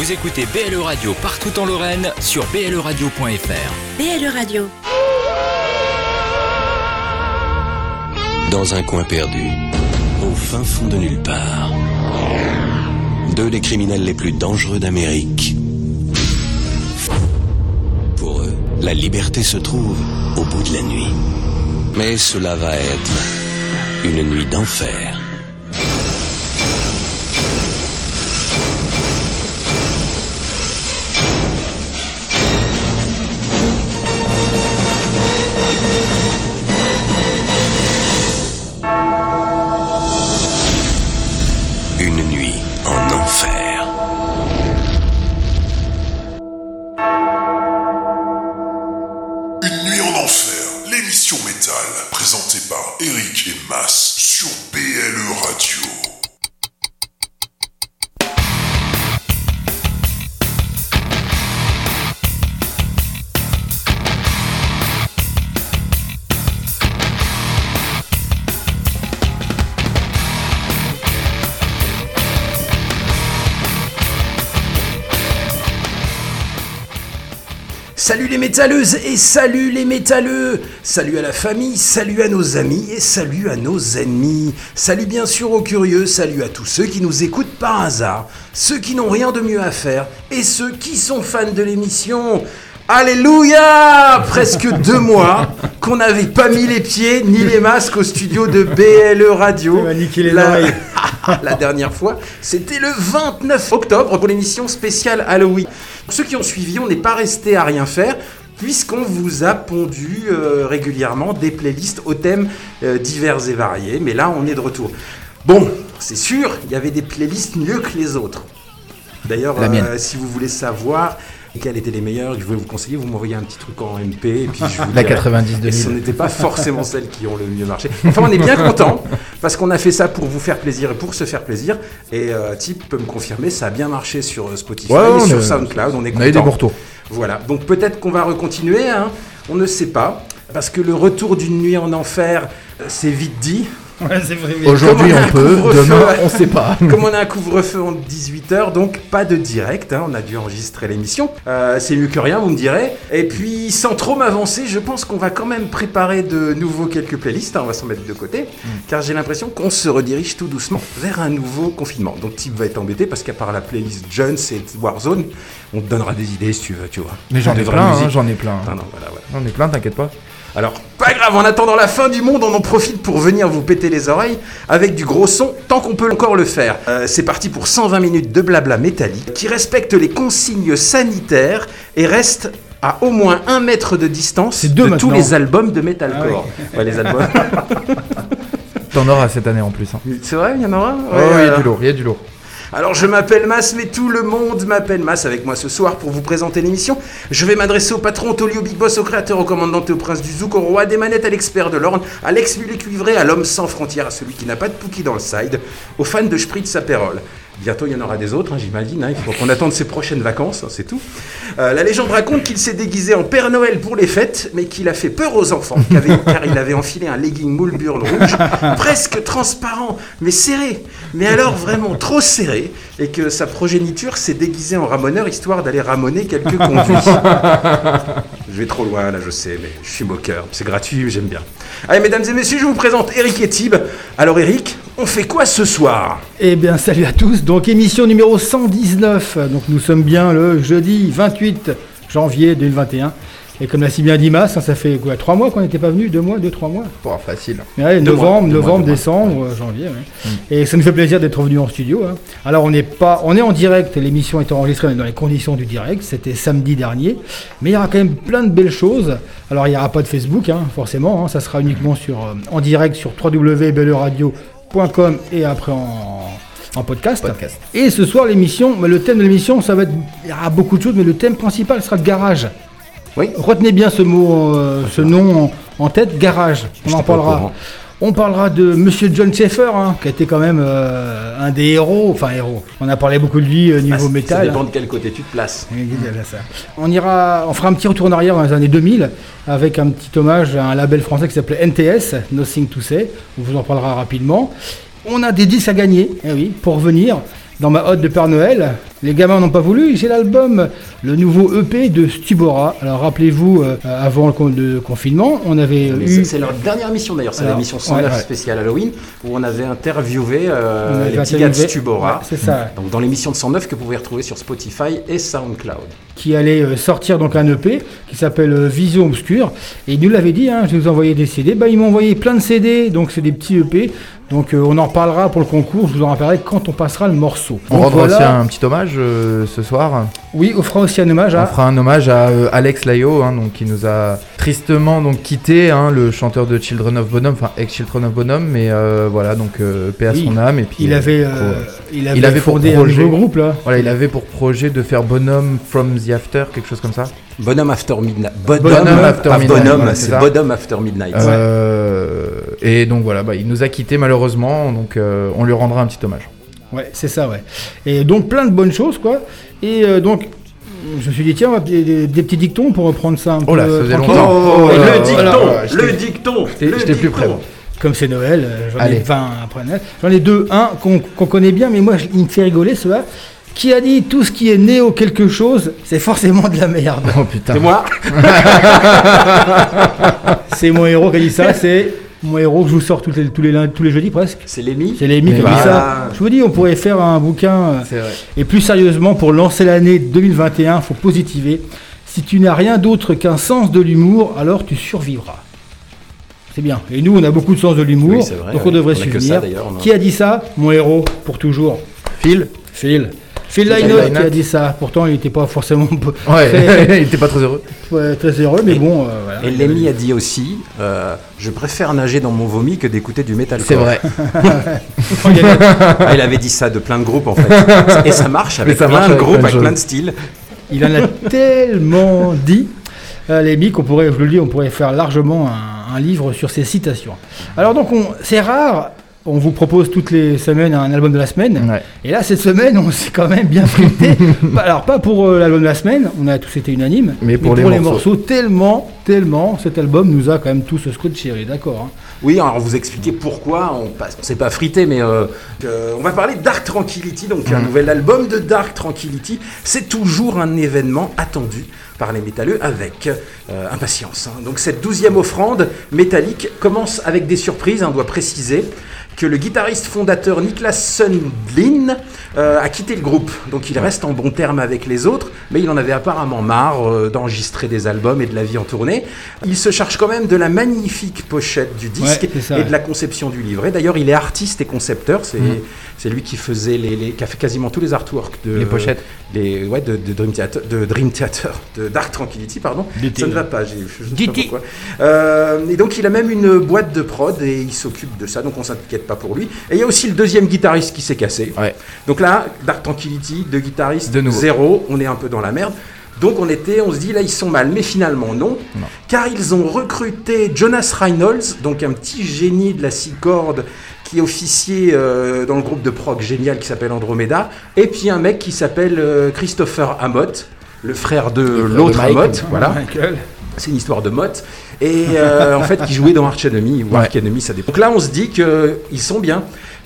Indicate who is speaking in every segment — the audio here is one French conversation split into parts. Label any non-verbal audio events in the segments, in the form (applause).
Speaker 1: Vous écoutez BLE Radio partout en Lorraine sur bleradio.fr.
Speaker 2: BLE Radio.
Speaker 3: Dans un coin perdu, au fin fond de nulle part, deux des criminels les plus dangereux d'Amérique. Pour eux, la liberté se trouve au bout de la nuit. Mais cela va être une nuit d'enfer.
Speaker 4: Métalleuses et salut les métalleux Salut à la famille, salut à nos amis et salut à nos ennemis. Salut bien sûr aux curieux, salut à tous ceux qui nous écoutent par hasard, ceux qui n'ont rien de mieux à faire et ceux qui sont fans de l'émission. Alléluia Presque deux mois qu'on n'avait pas mis les pieds ni les masques au studio de BLE Radio.
Speaker 5: Les
Speaker 4: La- (laughs) la dernière fois, c'était le 29 octobre pour l'émission spéciale Halloween. Pour ceux qui ont suivi, on n'est pas resté à rien faire puisqu'on vous a pondu euh, régulièrement des playlists aux thèmes euh, divers et variés. Mais là, on est de retour. Bon, c'est sûr, il y avait des playlists mieux que les autres. D'ailleurs, euh, si vous voulez savoir quelles étaient les meilleures, je voulais vous conseiller, vous m'envoyez un petit truc en MP et puis je vous
Speaker 5: La
Speaker 4: dirai.
Speaker 5: 90
Speaker 4: Et ce
Speaker 5: 2000.
Speaker 4: n'était pas forcément celles qui ont le mieux marché. Enfin, on est bien content parce qu'on a fait ça pour vous faire plaisir et pour se faire plaisir. Et Tip peut me confirmer, ça a bien marché sur Spotify
Speaker 5: Ouais,
Speaker 4: et sur SoundCloud. On est
Speaker 5: On a eu des
Speaker 4: content.
Speaker 5: bons retours.
Speaker 4: Voilà. Donc peut-être qu'on va recontinuer. hein. On ne sait pas parce que le retour d'une nuit en enfer, euh, c'est vite dit. (laughs)
Speaker 5: Aujourd'hui,
Speaker 4: on
Speaker 5: on peut. Demain, on sait pas. (laughs)
Speaker 4: Comme on a un couvre-feu en 18h, donc pas de direct, hein, on a dû enregistrer l'émission. Euh, c'est mieux que rien, vous me direz. Et puis, sans trop m'avancer, je pense qu'on va quand même préparer de nouveau quelques playlists, hein, on va s'en mettre de côté, car j'ai l'impression qu'on se redirige tout doucement vers un nouveau confinement. Donc Tip va être embêté, parce qu'à part la playlist Jones et Warzone, on te donnera des idées si tu veux, tu vois.
Speaker 5: Mais j'en ai
Speaker 4: vraie
Speaker 5: plein, hein, j'en ai plein. J'en ai plein, t'inquiète pas.
Speaker 4: Alors, pas grave, en attendant la fin du monde, on en profite pour venir vous péter les oreilles avec du gros son, tant qu'on peut encore le faire. Euh, c'est parti pour 120 minutes de blabla métallique qui respecte les consignes sanitaires et reste à au moins un mètre de distance de tous les albums de metalcore. ouais, les albums. (laughs)
Speaker 5: T'en auras cette année en plus. Hein.
Speaker 4: c'est vrai, il y en aura?
Speaker 5: Oh,
Speaker 4: Ouais,
Speaker 5: il y a du lourd, il y a du lourd.
Speaker 4: Alors je m'appelle Mas, mais tout le monde m'appelle Mas avec moi ce soir pour vous présenter l'émission. Je vais m'adresser au patron, au Tolly, au Big Boss, au créateur, au commandant et au prince du Zouk, au roi des manettes, à l'expert de l'orne, à l'ex-mulet cuivré, à l'homme sans frontières, à celui qui n'a pas de Pookie dans le side, aux fans de Spritz Aperol. Bientôt il y en aura des autres, hein, j'imagine, hein, il faut qu'on attende ses prochaines vacances, hein, c'est tout. Euh, la légende raconte qu'il s'est déguisé en Père Noël pour les fêtes, mais qu'il a fait peur aux enfants, car il avait enfilé un legging moule burn rouge, presque transparent, mais serré, mais alors vraiment trop serré, et que sa progéniture s'est déguisée en ramoneur histoire d'aller ramoner quelques conduits. Je vais trop loin là, je sais, mais je suis moqueur, c'est gratuit, j'aime bien. Allez, mesdames et messieurs, je vous présente Eric et Tib. Alors, Eric, on fait quoi ce soir
Speaker 5: Eh bien, salut à tous. Donc, émission numéro 119. Donc, nous sommes bien le jeudi 28 janvier 2021. Et comme l'a si bien dit Mas, hein, ça fait quoi Trois mois qu'on n'était pas venu Deux mois? Deux, trois mois? Bon, facile. Ouais,
Speaker 4: Deux mois,
Speaker 5: novembre,
Speaker 4: mois,
Speaker 5: novembre,
Speaker 4: mois.
Speaker 5: décembre, janvier. ouais. Et ça nous fait plaisir d'être revenu en studio. hein. Alors on n'est pas, on est en direct. L'émission est enregistrée on est dans les conditions du direct. C'était samedi dernier, mais il y aura quand même plein de belles choses. Alors il n'y aura pas de Facebook, hein, forcément. hein. ça sera uniquement sur euh, en direct sur www.belleradio.com et après en en podcast. Et ce soir, l'émission, mais le thème de l'émission, ça va être. Il y aura beaucoup de choses, mais le thème principal sera le garage.
Speaker 4: Oui.
Speaker 5: Retenez bien ce mot, euh, ce nom en, en tête, garage. On en parlera. On parlera de Monsieur John Schaeffer, hein, qui a été quand même euh, un des héros, enfin héros. On a parlé beaucoup de lui euh, niveau
Speaker 4: Ah, Ça
Speaker 5: métal.
Speaker 4: dépend de quel côté tu te places.
Speaker 5: Ça. On ira, on fera un petit retour en arrière dans les années 2000 avec un petit hommage à un label français qui s'appelait NTS, Nothing to Say. On vous en parlera rapidement. On a des disques à gagner, eh oui, pour venir dans ma hotte de Père Noël. Les gamins n'ont pas voulu, j'ai l'album, le nouveau EP de Stubora. Alors rappelez-vous, euh, avant le, con- le confinement, on avait
Speaker 4: Mais
Speaker 5: eu...
Speaker 4: c'est- C'est leur dernière mission d'ailleurs, c'est l'émission 109
Speaker 5: ouais, ouais.
Speaker 4: spéciale Halloween où on avait interviewé euh,
Speaker 5: on avait
Speaker 4: les petits gars de Stubora.
Speaker 5: Ouais, c'est ça.
Speaker 4: Donc dans l'émission de 109 que vous pouvez retrouver sur Spotify et SoundCloud.
Speaker 5: qui allait euh, sortir donc un EP qui s'appelle Vision Obscure. Et il nous l'avait dit, hein, je vous envoyais des CD. Bah, ils m'ont envoyé plein de CD, donc c'est des petits EP. Donc euh, on en reparlera pour le concours, je vous en rappellerai quand on passera le morceau.
Speaker 2: On
Speaker 5: Donc,
Speaker 2: rendra
Speaker 5: voilà.
Speaker 2: aussi un petit hommage euh, ce soir.
Speaker 5: Oui, on fera aussi un hommage
Speaker 2: On
Speaker 5: à.
Speaker 2: fera un hommage à euh, Alex Layo, hein, donc, qui nous a tristement donc, quitté, hein, le chanteur de Children of Bonhomme, enfin ex-Children of Bonhomme, mais euh, voilà, donc euh, paix à
Speaker 5: Oui,
Speaker 2: son âme. Et puis,
Speaker 5: Il avait,
Speaker 2: euh,
Speaker 5: euh, il avait,
Speaker 2: il avait pour
Speaker 5: fondé un
Speaker 2: projet-
Speaker 5: nouveau groupe là.
Speaker 2: Voilà, il avait pour projet de faire Bonhomme from the After, quelque chose comme ça.
Speaker 4: Bonhomme After Midnight. Bonhomme,
Speaker 2: Bonhomme After Midnight,
Speaker 4: Bonhomme,
Speaker 2: c'est.
Speaker 4: Bonhomme After Midnight.
Speaker 2: Euh, et donc voilà, bah, il nous a quitté malheureusement, donc euh, on lui rendra un petit hommage.
Speaker 5: Ouais, c'est ça, ouais. Et donc plein de bonnes choses, quoi. Et euh, donc, je me suis dit, tiens, on va des, des- des petits dictons pour reprendre ça un
Speaker 2: Oh là,
Speaker 5: peu
Speaker 2: ça faisait longtemps.
Speaker 4: Oh,
Speaker 2: Oh
Speaker 4: le
Speaker 2: là là,
Speaker 4: dicton,
Speaker 2: voilà, voilà,
Speaker 4: le dicton,
Speaker 2: j'étais-
Speaker 4: le
Speaker 2: j'étais plus près.
Speaker 5: Comme c'est Noël, euh, j'en ai
Speaker 2: Allez.
Speaker 5: 20 après Noël. J'en ai deux. Un qu'on connaît bien, mais moi, je- il me fait rigoler, celui-là. Qui a dit tout ce qui est néo quelque chose, c'est forcément de la merde.
Speaker 2: Oh putain.
Speaker 4: C'est moi (laughs)
Speaker 5: C'est mon héros qui a dit ça, c'est mon héros que je vous sors tous les, tous les, lundis- tous les jeudis presque.
Speaker 4: C'est Lémi
Speaker 5: C'est Lémi qui a
Speaker 2: Mais
Speaker 5: dit ça. Je vous dis, on pourrait faire un bouquin. euh,
Speaker 2: C'est vrai.
Speaker 5: Et plus sérieusement, pour lancer l'année 2021, il faut positiver. Si tu n'as rien d'autre qu'un sens de l'humour, alors tu survivras. C'est bien. Et nous, on a beaucoup de sens de l'humour,
Speaker 4: Oui, c'est vrai,
Speaker 5: donc on devrait
Speaker 4: On
Speaker 5: se
Speaker 4: ça, a-
Speaker 5: Qui a dit ça? Mon héros, pour toujours.
Speaker 2: Phil
Speaker 5: Phil. Phil Lynott qui a dit ça. Pourtant, il n'était pas forcément (laughs)
Speaker 2: Ouais,
Speaker 5: très, (laughs)
Speaker 2: il était pas très heureux.
Speaker 5: ouais, très heureux, mais bon, euh, voilà.
Speaker 4: Et Lémi a dit aussi euh, Je préfère nager dans mon vomi que d'écouter du métal.
Speaker 2: C'est vrai. (laughs)
Speaker 4: Ah, il avait dit ça de plein de groupes en fait. Et ça marche avec
Speaker 2: ça
Speaker 4: plein
Speaker 2: marche
Speaker 4: de
Speaker 2: avec
Speaker 4: groupes,
Speaker 2: plein de
Speaker 4: avec plein de styles.
Speaker 5: Il en a tellement dit, euh, Lémi, qu'on pourrait, je le dis, on pourrait faire largement un, un livre sur ses citations. Alors donc, on- c'est rare. On vous propose toutes les semaines un album de la semaine.
Speaker 2: Ouais.
Speaker 5: Et là, cette semaine, on s'est quand même bien frité. (laughs) Pas- Alors, pas pour euh, l'album de la semaine, on a tous été unanimes,
Speaker 2: Mais pour les morceaux.
Speaker 5: morceaux, tellement, tellement, cet album nous a quand même tous scotché, d'accord hein.
Speaker 4: Oui, alors vous expliquer pourquoi on on s'est pas frité, mais euh, euh, on va parler de Dark Tranquility, donc un nouvel album de Dark Tranquility. C'est toujours un événement attendu par les métalleux avec euh, impatience. hein. Donc cette douzième offrande métallique commence avec des surprises, hein, on doit préciser que le guitariste fondateur Niklas Sundlin euh, a quitté le groupe. Donc il reste en bon terme avec les autres, mais il en avait apparemment marre euh, d'enregistrer des albums et de la vie en tournée. Il se charge quand même de la magnifique pochette du disque
Speaker 5: Ouais, c'est ça,
Speaker 4: et
Speaker 5: ouais.
Speaker 4: de la conception du livret. D'ailleurs, il est artiste et concepteur. C'est c'est lui qui faisait les, les- qui a fait quasiment tous les artworks de
Speaker 2: Les pochettes.
Speaker 4: les- ouais, de, de Dream Theater, de Dream Theater, de Dark Tranquility, pardon. Ça ne va pas, je ne sais pas pourquoi. Euh, et donc il a même une boîte de prod et il s'occupe de ça, donc on s'inquiète pas pour lui. Et il y a aussi le deuxième guitariste qui s'est cassé.
Speaker 2: Ouais.
Speaker 4: Donc là, Dark Tranquility, deux guitaristes,
Speaker 2: De nouveau.
Speaker 4: zéro, on est un peu dans la merde. Donc on était, on se dit là ils sont mal, mais finalement non,
Speaker 2: Non.
Speaker 4: car ils ont recruté Jonas Reynolds, donc un petit génie de la six cordes qui officiait euh, dans le groupe de prog génial qui s'appelle Andromeda, et puis un mec qui s'appelle euh, Christopher Amott, le frère de l'autre. Amott, voilà. C'est une histoire de Mott. Et euh, en fait, qui jouait dans Arch Enemy ou
Speaker 2: Ouais.
Speaker 4: Arch Enemy, ça dépend. Donc là, on se dit qu'ils sont bien.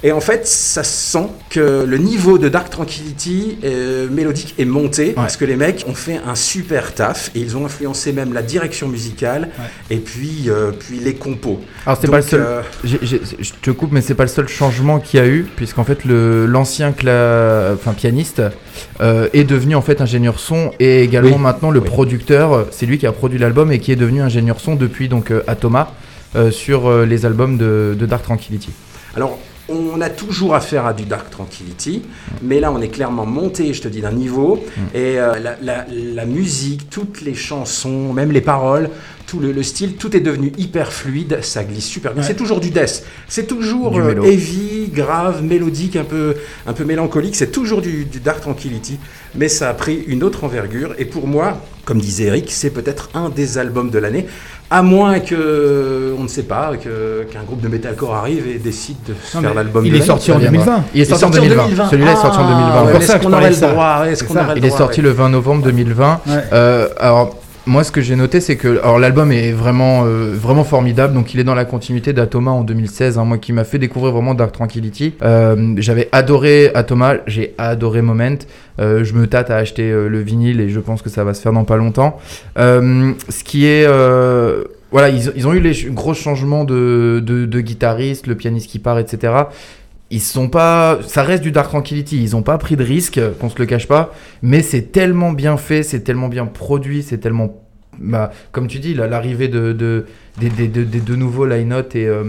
Speaker 4: Et en fait, ça se sent que le niveau de Dark Tranquility euh, mélodique est monté parce que les mecs ont fait un super taf et ils ont influencé même la direction musicale et puis, euh, puis les compos.
Speaker 2: Alors c'est pas le seul.
Speaker 4: euh,
Speaker 2: je te coupe, mais c'est pas le seul changement qu'il y a eu, puisqu'en fait l'ancien cla... enfin pianiste est devenu en fait ingénieur son et également
Speaker 4: Oui.
Speaker 2: maintenant le
Speaker 4: Oui.
Speaker 2: producteur. C'est lui qui a produit l'album et qui est devenu ingénieur son depuis donc Atoma sur les albums de, de Dark Tranquility.
Speaker 4: Alors, on a toujours affaire à du Dark Tranquility, mais là, on est clairement monté, je te dis, d'un niveau. Et euh, la, la- la musique, toutes les chansons, même les paroles, tout le, le style, tout est devenu hyper fluide, ça glisse super bien.
Speaker 5: Ouais.
Speaker 4: C'est toujours du death, c'est toujours
Speaker 2: Du
Speaker 4: euh, heavy, grave, mélodique, un peu, un peu mélancolique. C'est toujours du, du Dark Tranquility, mais ça a pris une autre envergure. Et pour moi, comme disait Eric, c'est peut-être un des albums de l'année. À moins que, on ne sait pas, que- qu'un groupe de metalcore arrive et décide de faire l'album
Speaker 5: il
Speaker 4: de
Speaker 5: est
Speaker 4: l'année.
Speaker 5: sorti en
Speaker 2: Ça viendra.
Speaker 5: 2020.
Speaker 2: Il est sorti en 2020. Celui-là est sorti en 2020.
Speaker 4: Ah, ouais,
Speaker 5: pour
Speaker 4: mais
Speaker 5: ça
Speaker 4: Est-ce
Speaker 5: que
Speaker 4: qu'on aurait le
Speaker 5: ça.
Speaker 4: droit Est-ce qu'on aurait le
Speaker 2: Il est
Speaker 4: droit,
Speaker 2: sorti
Speaker 4: ouais.
Speaker 2: le 20 novembre 2020.
Speaker 5: Ouais.
Speaker 2: Euh, alors moi, ce que j'ai noté, c'est que l'album est vraiment, euh, vraiment formidable. Donc, il est dans la continuité d'Atoma en 2016. hein, moi, qui m'a fait découvrir vraiment Dark Tranquility. Euh, J'avais adoré Atoma, j'ai adoré Moment. Euh, je me tâte à acheter le vinyle et je pense que ça va se faire dans pas longtemps. Ce qui est voilà, ils, ont eu les gros changements de, de guitariste, le pianiste qui part, etc. Ils sont pas, ça reste du Dark Tranquility. Ils ont pas pris de risque, qu'on se le cache pas. Mais c'est tellement bien fait, c'est tellement bien produit, c'est tellement, bah, comme tu dis, l'arrivée de, de des, des deux nouveaux Line-Out et, euh,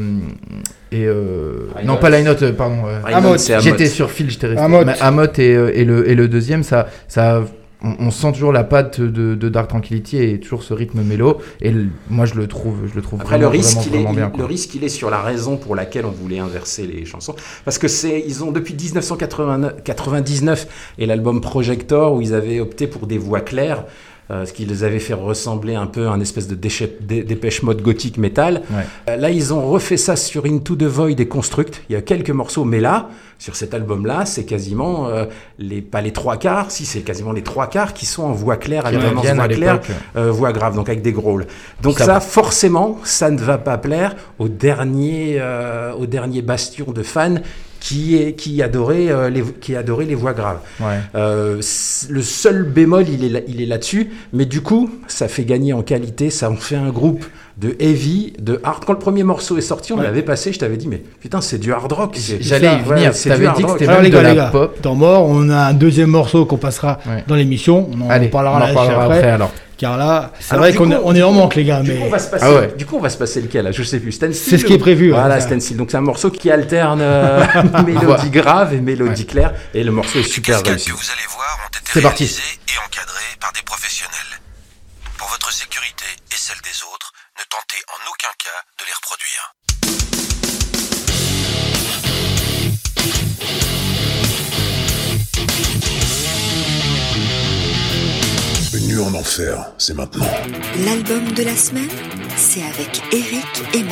Speaker 2: et euh, non pas Line-Out, euh, pardon. euh,
Speaker 4: Ryan,
Speaker 5: Amot.
Speaker 4: c'est Amot.
Speaker 2: J'étais sur Phil, j'étais resté.
Speaker 5: Amot.
Speaker 2: Mais Amot et, euh, et le, et le deuxième, ça, ça, on, on sent toujours la patte de, de Dark Tranquility et toujours ce rythme mélo. Et le- moi, je le trouve, je le trouve
Speaker 4: Après,
Speaker 2: vraiment,
Speaker 4: le risque,
Speaker 2: vraiment,
Speaker 4: il est,
Speaker 2: bien.
Speaker 4: il- le risque, il est sur la raison pour laquelle on voulait inverser les chansons. Parce que c'est, ils ont depuis 1999 et l'album Projector où ils avaient opté pour des voix claires. Euh, ce qui les avait fait ressembler un peu à un espèce de dépêche mode gothique métal.
Speaker 2: Ouais.
Speaker 4: Euh, Là, ils ont refait ça sur Into the Void et Construct. Il y a quelques morceaux, mais là, sur cet album-là, c'est quasiment euh, les pas les trois quarts, si c'est quasiment les trois quarts qui sont en voix claire, avec vraiment voix claire, euh, voix grave, donc avec des growls. Donc
Speaker 2: Ça
Speaker 4: forcément, ça ne va pas plaire au dernier, euh, au dernier bastion de fans qui est qui adorait euh, les qui adorait les voix graves.
Speaker 2: Ouais.
Speaker 4: Euh, le seul bémol, il est là, il est là-dessus, mais du coup, ça fait gagner en qualité. Ça en fait un groupe de heavy, de hard. Quand le premier morceau est sorti, on
Speaker 5: Ouais.
Speaker 4: l'avait passé. Je t'avais dit, mais putain, c'est du hard rock.
Speaker 2: J'allais y
Speaker 4: Ouais,
Speaker 2: venir.
Speaker 4: c'est
Speaker 2: T'avais
Speaker 4: du hard
Speaker 2: dit que
Speaker 4: rock.
Speaker 2: c'était même
Speaker 5: les
Speaker 2: de
Speaker 5: gars, les
Speaker 2: la
Speaker 5: gars,
Speaker 2: pop.
Speaker 5: temps mort, on a un deuxième morceau qu'on passera
Speaker 2: Ouais.
Speaker 5: dans l'émission. On en
Speaker 2: Allez,
Speaker 5: parlera
Speaker 2: on en reparlera
Speaker 5: après,
Speaker 2: après alors.
Speaker 5: Car là, c'est vrai qu'on est, on est en manque, les gars.
Speaker 4: Du
Speaker 5: Mais
Speaker 4: coup, on va se passer,
Speaker 2: Ah ouais.
Speaker 4: du coup, on va se passer lequel là? Je sais plus. Stencil
Speaker 5: C'est ce qui est prévu, ouais,
Speaker 4: Voilà. Stencil. Donc c'est un morceau qui alterne euh, (laughs) mélodie grave et mélodie claire. Et le morceau est
Speaker 3: Les
Speaker 4: super
Speaker 3: cascades
Speaker 4: réussi.
Speaker 3: que vous allez voir ont été
Speaker 2: C'est parti.
Speaker 3: et encadrées par des professionnels. Pour votre sécurité et celle des autres, ne tentez en aucun cas de les reproduire.
Speaker 6: En enfer, c'est maintenant.
Speaker 7: L'album de la semaine, c'est avec Eric et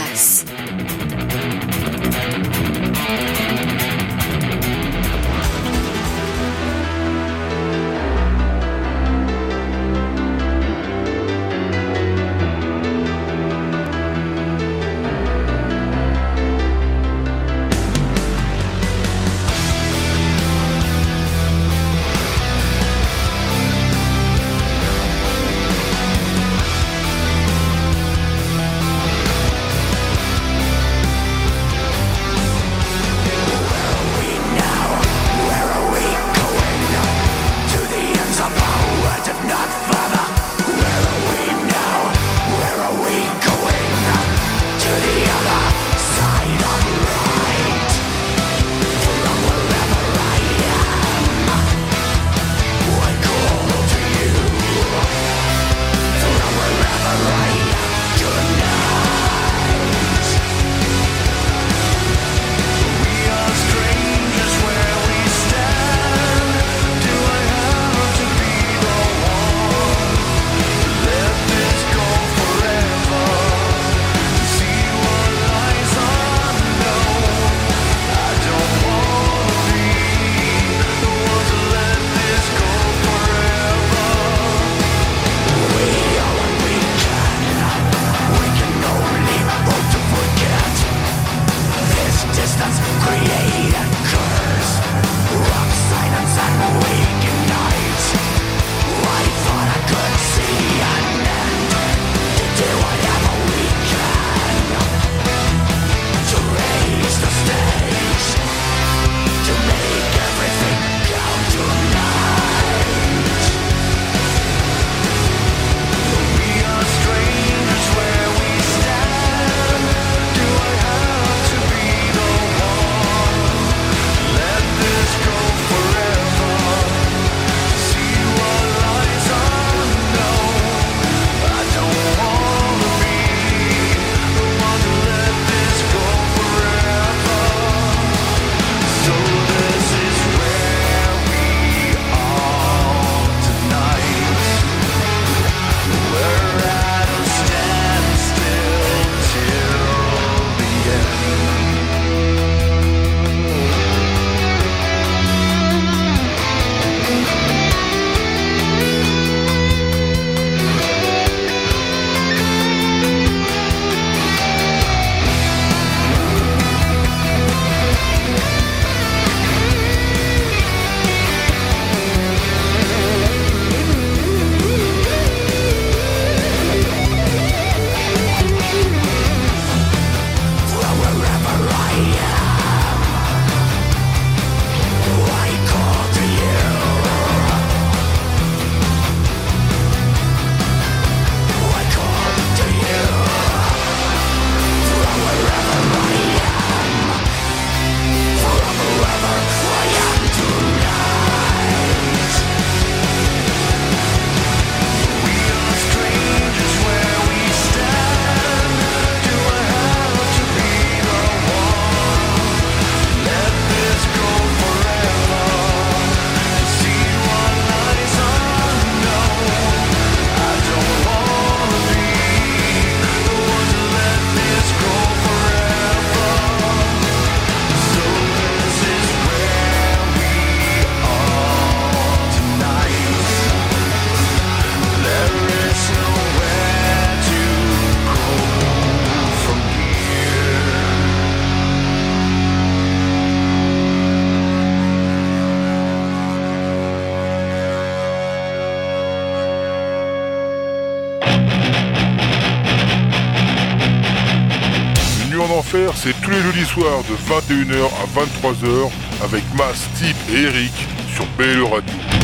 Speaker 8: enfer, c'est tous les jeudis soirs de 21h à 23h avec Mas, Steve et Eric sur BLE Radio.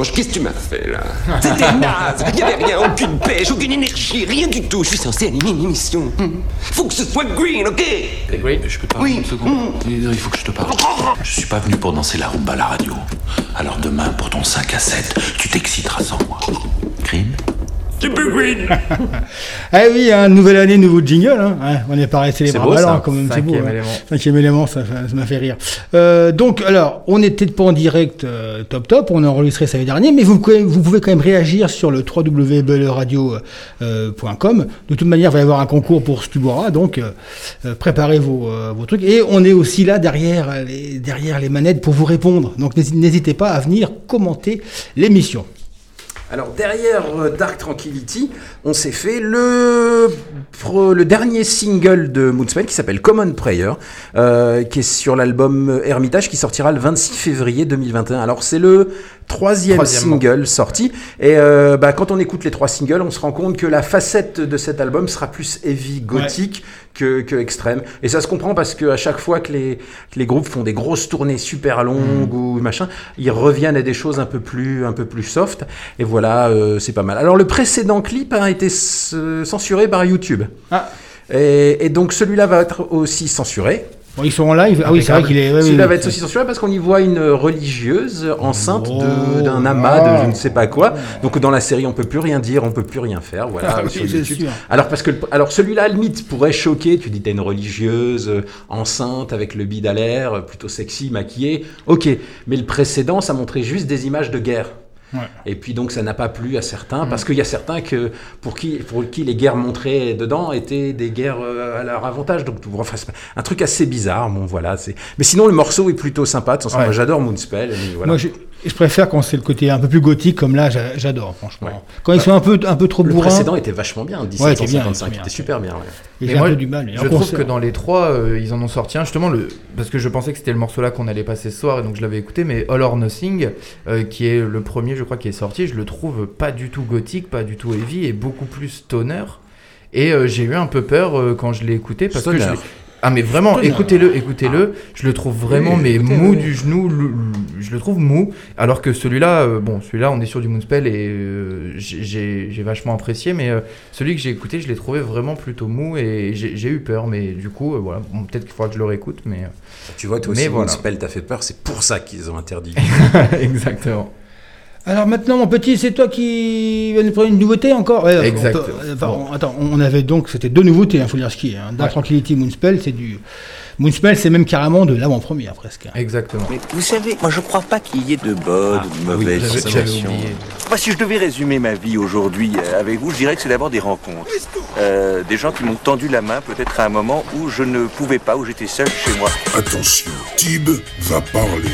Speaker 9: Ange, qu'est-ce que tu m'as fait là C'était naze Il avait rien, aucune pêche, aucune énergie, rien du tout. Je suis censé animer une émission. Hmm. Faut que ce soit green, ok
Speaker 10: Je peux te parler une seconde Il faut que je te parle. Je suis pas venu pour danser la rumba à la radio. Alors demain, pour ton 5 à 7, tu t'exciteras sans moi. Green?
Speaker 5: Ah (laughs) oui, hein, nouvelle année, nouveau jingle. Hein. Ouais, on est pas resté les bras ballants,
Speaker 4: ça.
Speaker 5: quand même. C'est beau.
Speaker 2: Cinquième
Speaker 5: hein.
Speaker 2: élément.
Speaker 5: Cinquième élément, ça, ça- ça m'a fait rire. Euh, donc, alors, on n'était pas en direct euh, top top, on a enregistré samedi dernier, mais vous, pouvez- vous pouvez quand même réagir sur le www.radio.com. De toute manière, il va y avoir un concours pour Stubora, donc euh, euh, préparez vos, euh, vos trucs. Et on est aussi là derrière les, derrière les manettes pour vous répondre. Donc, n'hési- n'hésitez pas à venir commenter l'émission.
Speaker 4: Alors derrière euh, Dark Tranquility, on s'est fait le, dernier single de Moonspell qui s'appelle Common Prayer, euh, qui est sur l'album Hermitage qui sortira le 26 février 2021. Alors c'est le troisième single sorti. Et euh, bah, quand on écoute les trois singles, on se rend compte que la facette de cet album sera plus heavy gothique que, que extrême. Et ça se comprend parce que à chaque fois que les, que les groupes font des grosses tournées super longues ou machin, ils reviennent à des choses un peu plus, un peu plus soft. Et voilà, euh, c'est pas mal. Alors le précédent clip a été censuré par YouTube.
Speaker 5: Ah.
Speaker 4: Et, et donc celui-là va être aussi censuré.
Speaker 5: Bon, ils sont en live. Ah oui, c'est vrai qu'il est. ouais,
Speaker 4: Celui-là
Speaker 5: oui,
Speaker 4: va être aussi censuré parce qu'on y voit une religieuse enceinte
Speaker 5: Oh.
Speaker 4: d'un amas de je ne sais pas quoi. Donc dans la série, on peut plus rien dire, on peut plus rien faire. Voilà,
Speaker 5: Ah oui, sûr.
Speaker 4: Alors parce que alors celui-là, à la limite, pourrait choquer. Tu dis t'as une religieuse euh, enceinte avec le bide à l'air, euh, plutôt sexy, maquillée. Ok, mais le précédent, ça montrait juste des images de guerre.
Speaker 5: Ouais.
Speaker 4: Et puis donc ça n'a pas plu à certains parce qu'il y a certains que pour qui pour qui les guerres montrées dedans étaient des guerres euh, à leur avantage. Donc enfin, un truc assez bizarre. Bon voilà, c'est. Mais sinon le morceau est plutôt sympa. De toute façon,
Speaker 2: Ouais.
Speaker 4: j'adore Moonspell. voilà.
Speaker 5: Moi, je, préfère quand c'est le côté un peu plus gothique, comme là, j'a- j'adore, franchement.
Speaker 4: Ouais.
Speaker 5: Quand ils sont un peu, un peu trop
Speaker 4: le
Speaker 5: bourrins,
Speaker 4: précédent était vachement bien,
Speaker 5: Ouais, il était bien,
Speaker 4: 1755,
Speaker 5: il était bien.
Speaker 4: était super bien. ouais.
Speaker 5: et
Speaker 2: moi,
Speaker 5: peu du mal.
Speaker 2: Je trouve
Speaker 5: concert-
Speaker 2: que dans les trois, euh, ils en ont sorti un justement le parce que je pensais que c'était le morceau là qu'on allait passer ce soir et donc je l'avais écouté. Mais All or Nothing, euh, qui est le premier, je crois, qui est sorti, je le trouve pas du tout gothique, pas du tout heavy et beaucoup plus stoner. Et euh, j'ai eu un peu peur euh, quand je l'ai écouté parce que ah mais vraiment écoutez-le écoutez-le je le trouve vraiment
Speaker 4: Oui,
Speaker 2: mais mou
Speaker 4: oui.
Speaker 2: du genou le- le- je le trouve mou alors que celui-là euh, bon celui-là on est sur du Moonspell et euh, j'ai- vachement apprécié mais euh, celui que j'ai écouté je l'ai trouvé vraiment plutôt mou et j'ai eu peur mais du coup euh, voilà Bon, peut-être qu'il faudra que je le réécoute mais
Speaker 4: Tu vois, toi
Speaker 2: Mais
Speaker 4: aussi,
Speaker 2: voilà.
Speaker 4: Moonspell t'a fait peur. C'est pour ça qu'ils ont interdit. (laughs)
Speaker 2: exactement
Speaker 5: Alors maintenant, mon petit, c'est toi qui vas nous prendre une nouveauté encore Ouais,
Speaker 2: Exactement.
Speaker 5: on peut- enfin, on- attends, on avait donc, c'était deux nouveautés, il faut dire ce qui est. Hein. Dark Tranquility, Moonspell, c'est du. Moonspell, c'est même carrément de l'avant-première presque. hein.
Speaker 2: exactement
Speaker 11: Mais vous savez, moi je crois pas qu'il y ait de bonnes ou de mauvaises
Speaker 2: j'avais
Speaker 11: sensations.
Speaker 2: oublié
Speaker 11: Moi, si je devais résumer ma vie aujourd'hui euh, avec vous, je dirais que c'est d'abord des rencontres. Euh, des gens qui m'ont tendu la main peut-être à un moment où je ne pouvais pas, où j'étais seul chez moi.
Speaker 6: Attention, Tib va parler.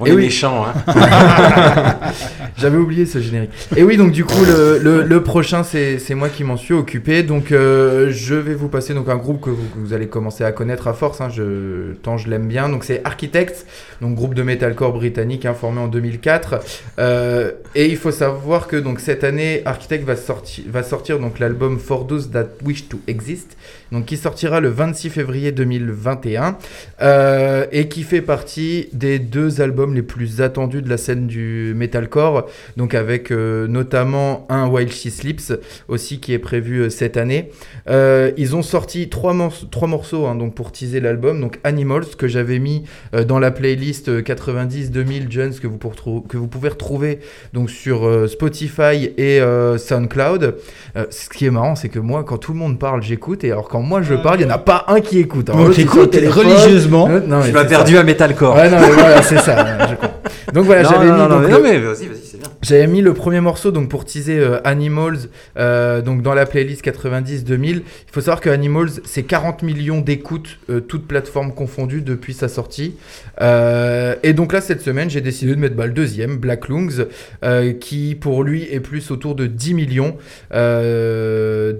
Speaker 4: On
Speaker 2: Et
Speaker 4: est
Speaker 2: oui.
Speaker 4: méchants, hein. (laughs)
Speaker 2: J'avais oublié ce générique. Et oui, donc du coup, le, le- le prochain, c'est moi qui m'en suis occupé. Donc, euh, je vais vous passer donc un groupe que vous, que vous allez commencer à connaître à force. hein, je, tant je l'aime bien. Donc, c'est Architects, donc groupe de metalcore britannique hein, formé en 2004. Euh, et il faut savoir que donc cette année, Architects va sortir, va sortir donc l'album For Those That Wish to Exist, donc qui sortira le 26 février 2021 euh, et qui fait partie des deux albums les plus attendus de la scène du metalcore, donc avec euh, notamment un While She Sleeps aussi qui est prévu euh, cette année. Euh, ils ont sorti trois, trois morceaux hein, donc pour teaser l'album, donc Animals que j'avais mis dans la playlist euh, 90-2000 Jones que vous, que vous pouvez retrouver donc sur Spotify et SoundCloud. Ce qui est marrant, c'est que moi, quand tout le monde parle, j'écoute, et alors quand moi je parle, il n'y en a pas un qui écoute. Alors,
Speaker 5: Donc,
Speaker 2: téléphone.
Speaker 5: religieusement.
Speaker 2: Euh, non,
Speaker 4: Tu m'as perdu à Metalcore.
Speaker 2: ça. Ouais, non, mais voilà, c'est ça. je. Donc voilà,
Speaker 4: non,
Speaker 2: j'avais
Speaker 4: non,
Speaker 2: mis
Speaker 4: non,
Speaker 2: donc,
Speaker 4: mais,
Speaker 2: le-
Speaker 4: non, mais vas-y, vas-y,
Speaker 2: j'avais mis le premier morceau donc pour teaser euh, Animals euh, donc dans la playlist 90-2000. Il faut savoir que Animals c'est 40 millions d'écoutes euh, toutes plateformes confondues depuis sa sortie. Et donc là cette semaine j'ai décidé de mettre bah, le deuxième Black Lungs qui pour lui est plus autour de 10 millions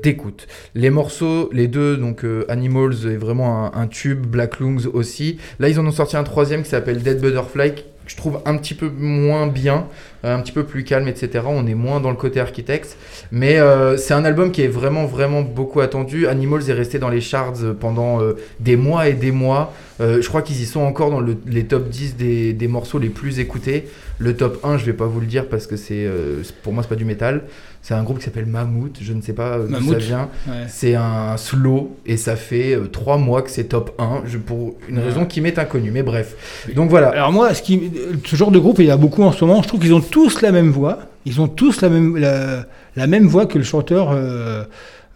Speaker 2: d'écoutes. Les morceaux, les deux donc Animals est vraiment un, un tube, Black Lungs aussi. Là ils en ont sorti un troisième qui s'appelle Dead Butterfly je trouve un petit peu moins bien un petit peu plus calme, etc. On est moins dans le côté architecte. Mais euh, c'est un album qui est vraiment, vraiment beaucoup attendu. Animals est resté dans les charts pendant euh, des mois et des mois. Euh, je crois qu'ils y sont encore dans le- les top 10 des, des morceaux les plus écoutés. Le top 1, je vais pas vous le dire parce que c'est euh, pour moi, c'est pas du métal. C'est un groupe qui s'appelle Mammouth, je ne sais pas euh, d'où ça vient.
Speaker 5: ouais.
Speaker 2: C'est un slow et ça fait euh, trois mois que c'est top 1 je, pour une
Speaker 5: Ouais.
Speaker 2: raison qui m'est inconnue. Mais bref. Donc voilà.
Speaker 5: Alors moi, ce, qui, ce genre de groupe, il y a beaucoup en ce moment. Je trouve qu'ils ont tous la même voix. Ils ont tous la même, la, la même voix que le chanteur euh,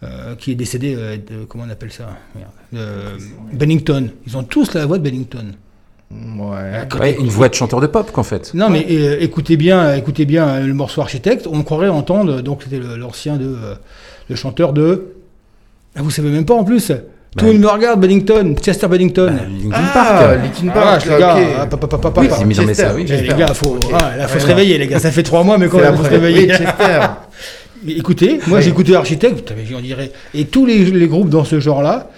Speaker 5: euh, qui est décédé. euh, de, comment on appelle ça? Merde. Euh, Bennington. Ils ont tous la voix de Bennington.
Speaker 2: Ouais.
Speaker 4: Ouais, une voix de chanteur de pop, qu'en fait.
Speaker 5: Non, mais euh, écoutez bien, écoutez bien euh, le morceau Architecte. On croirait entendre. Donc c'était l'ancien de euh, le chanteur de. Ah, vous savez même pas en plus. Tout le monde me regarde, Bennington, Chester Bennington.
Speaker 4: Linkin
Speaker 2: Ah,
Speaker 4: Park.
Speaker 2: Linkin
Speaker 5: Ah,
Speaker 2: Park,
Speaker 5: les gars,
Speaker 2: ok.
Speaker 5: ah, pa- pa- pa- pa- pa-
Speaker 2: Oui,
Speaker 4: c'est mis dans mes
Speaker 2: Chester,
Speaker 4: services.
Speaker 5: Eh, les gars, faut,
Speaker 2: Ok.
Speaker 5: ah, là, faut
Speaker 2: Ouais,
Speaker 5: se
Speaker 2: non.
Speaker 5: réveiller, les gars. Ça fait trois mois, mais quand même, faut se réveiller.
Speaker 2: Oui, Chester. (laughs)
Speaker 5: Mais écoutez, moi
Speaker 2: Oui.
Speaker 5: j'ai écouté Architecte, j'en dirais. Et tous les, les groupes dans ce genre-là,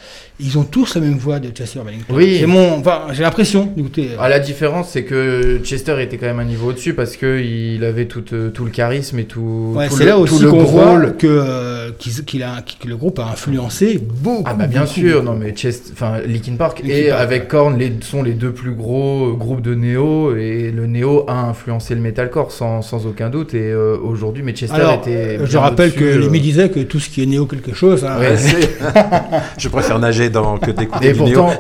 Speaker 5: ils ont tous la même voix de Chester Bennington.
Speaker 2: Oui.
Speaker 5: C'est mon, enfin, j'ai l'impression d'écouter.
Speaker 2: Ah, la différence, c'est que Chester était quand même un niveau au-dessus parce que il avait tout, euh, tout le charisme et tout,
Speaker 5: Ouais,
Speaker 2: tout
Speaker 5: c'est
Speaker 2: le,
Speaker 5: là aussi
Speaker 2: le
Speaker 5: qu'on voit
Speaker 2: rôle.
Speaker 5: que, euh, qu'il- qu'il a, que le groupe a influencé beaucoup.
Speaker 2: Ah bah bien
Speaker 5: beaucoup,
Speaker 2: sûr,
Speaker 5: beaucoup.
Speaker 2: non mais Chest, enfin Linkin Park
Speaker 5: Linkin
Speaker 2: et
Speaker 5: Park,
Speaker 2: avec
Speaker 5: ouais.
Speaker 2: Korn les, sont les deux plus gros euh, groupes de néo et le néo a influencé le metalcore sans, sans aucun doute et euh, aujourd'hui mais Chester
Speaker 5: Alors,
Speaker 2: était.
Speaker 5: euh, je rappelle que
Speaker 2: euh,
Speaker 5: Lémi disait que tout ce qui est néo quelque chose. hein,
Speaker 2: Ouais, c'est- (laughs) (laughs)
Speaker 4: Je préfère nager dans que d'écouter
Speaker 2: Et pourtant,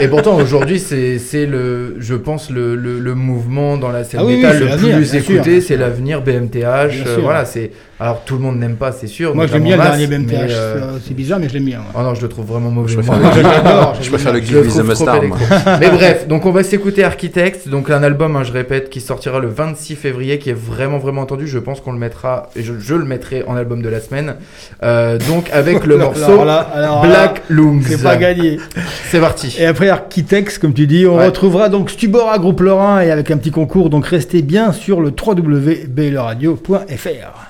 Speaker 2: et pourtant aujourd'hui c'est c'est le je pense le, le, le mouvement dans la scène
Speaker 5: Ah oui, oui,
Speaker 2: métal
Speaker 5: c'est
Speaker 2: le
Speaker 5: l'avenir,
Speaker 2: plus écouté c'est l'avenir BMTH euh, voilà c'est alors tout le monde n'aime pas c'est sûr
Speaker 5: Moi j'aime bien le
Speaker 2: notamment
Speaker 5: dernier BMTH.
Speaker 2: euh,
Speaker 5: c'est- bizarre, mais je l'aime bien. ouais.
Speaker 2: Oh non, je le trouve vraiment mauvais.
Speaker 4: Je préfère le- Je préfère le Give
Speaker 2: le
Speaker 4: Me
Speaker 2: électro. Mais bref, donc on va s'écouter Architect, donc un album, hein, je répète, qui sortira le 26 février, qui est vraiment vraiment entendu. Je pense qu'on le mettra, et je, je le mettrai en album de la semaine. Euh, donc avec le (laughs)
Speaker 5: Alors
Speaker 2: morceau
Speaker 5: là, alors là,
Speaker 2: Black Lungs.
Speaker 5: C'est pas gagné.
Speaker 2: C'est parti.
Speaker 5: Et après Architects, comme tu dis, on
Speaker 2: Ouais.
Speaker 5: retrouvera donc Stubora Groupe Lorrain et avec un petit concours. Donc restez bien sur le www.bleradio.fr.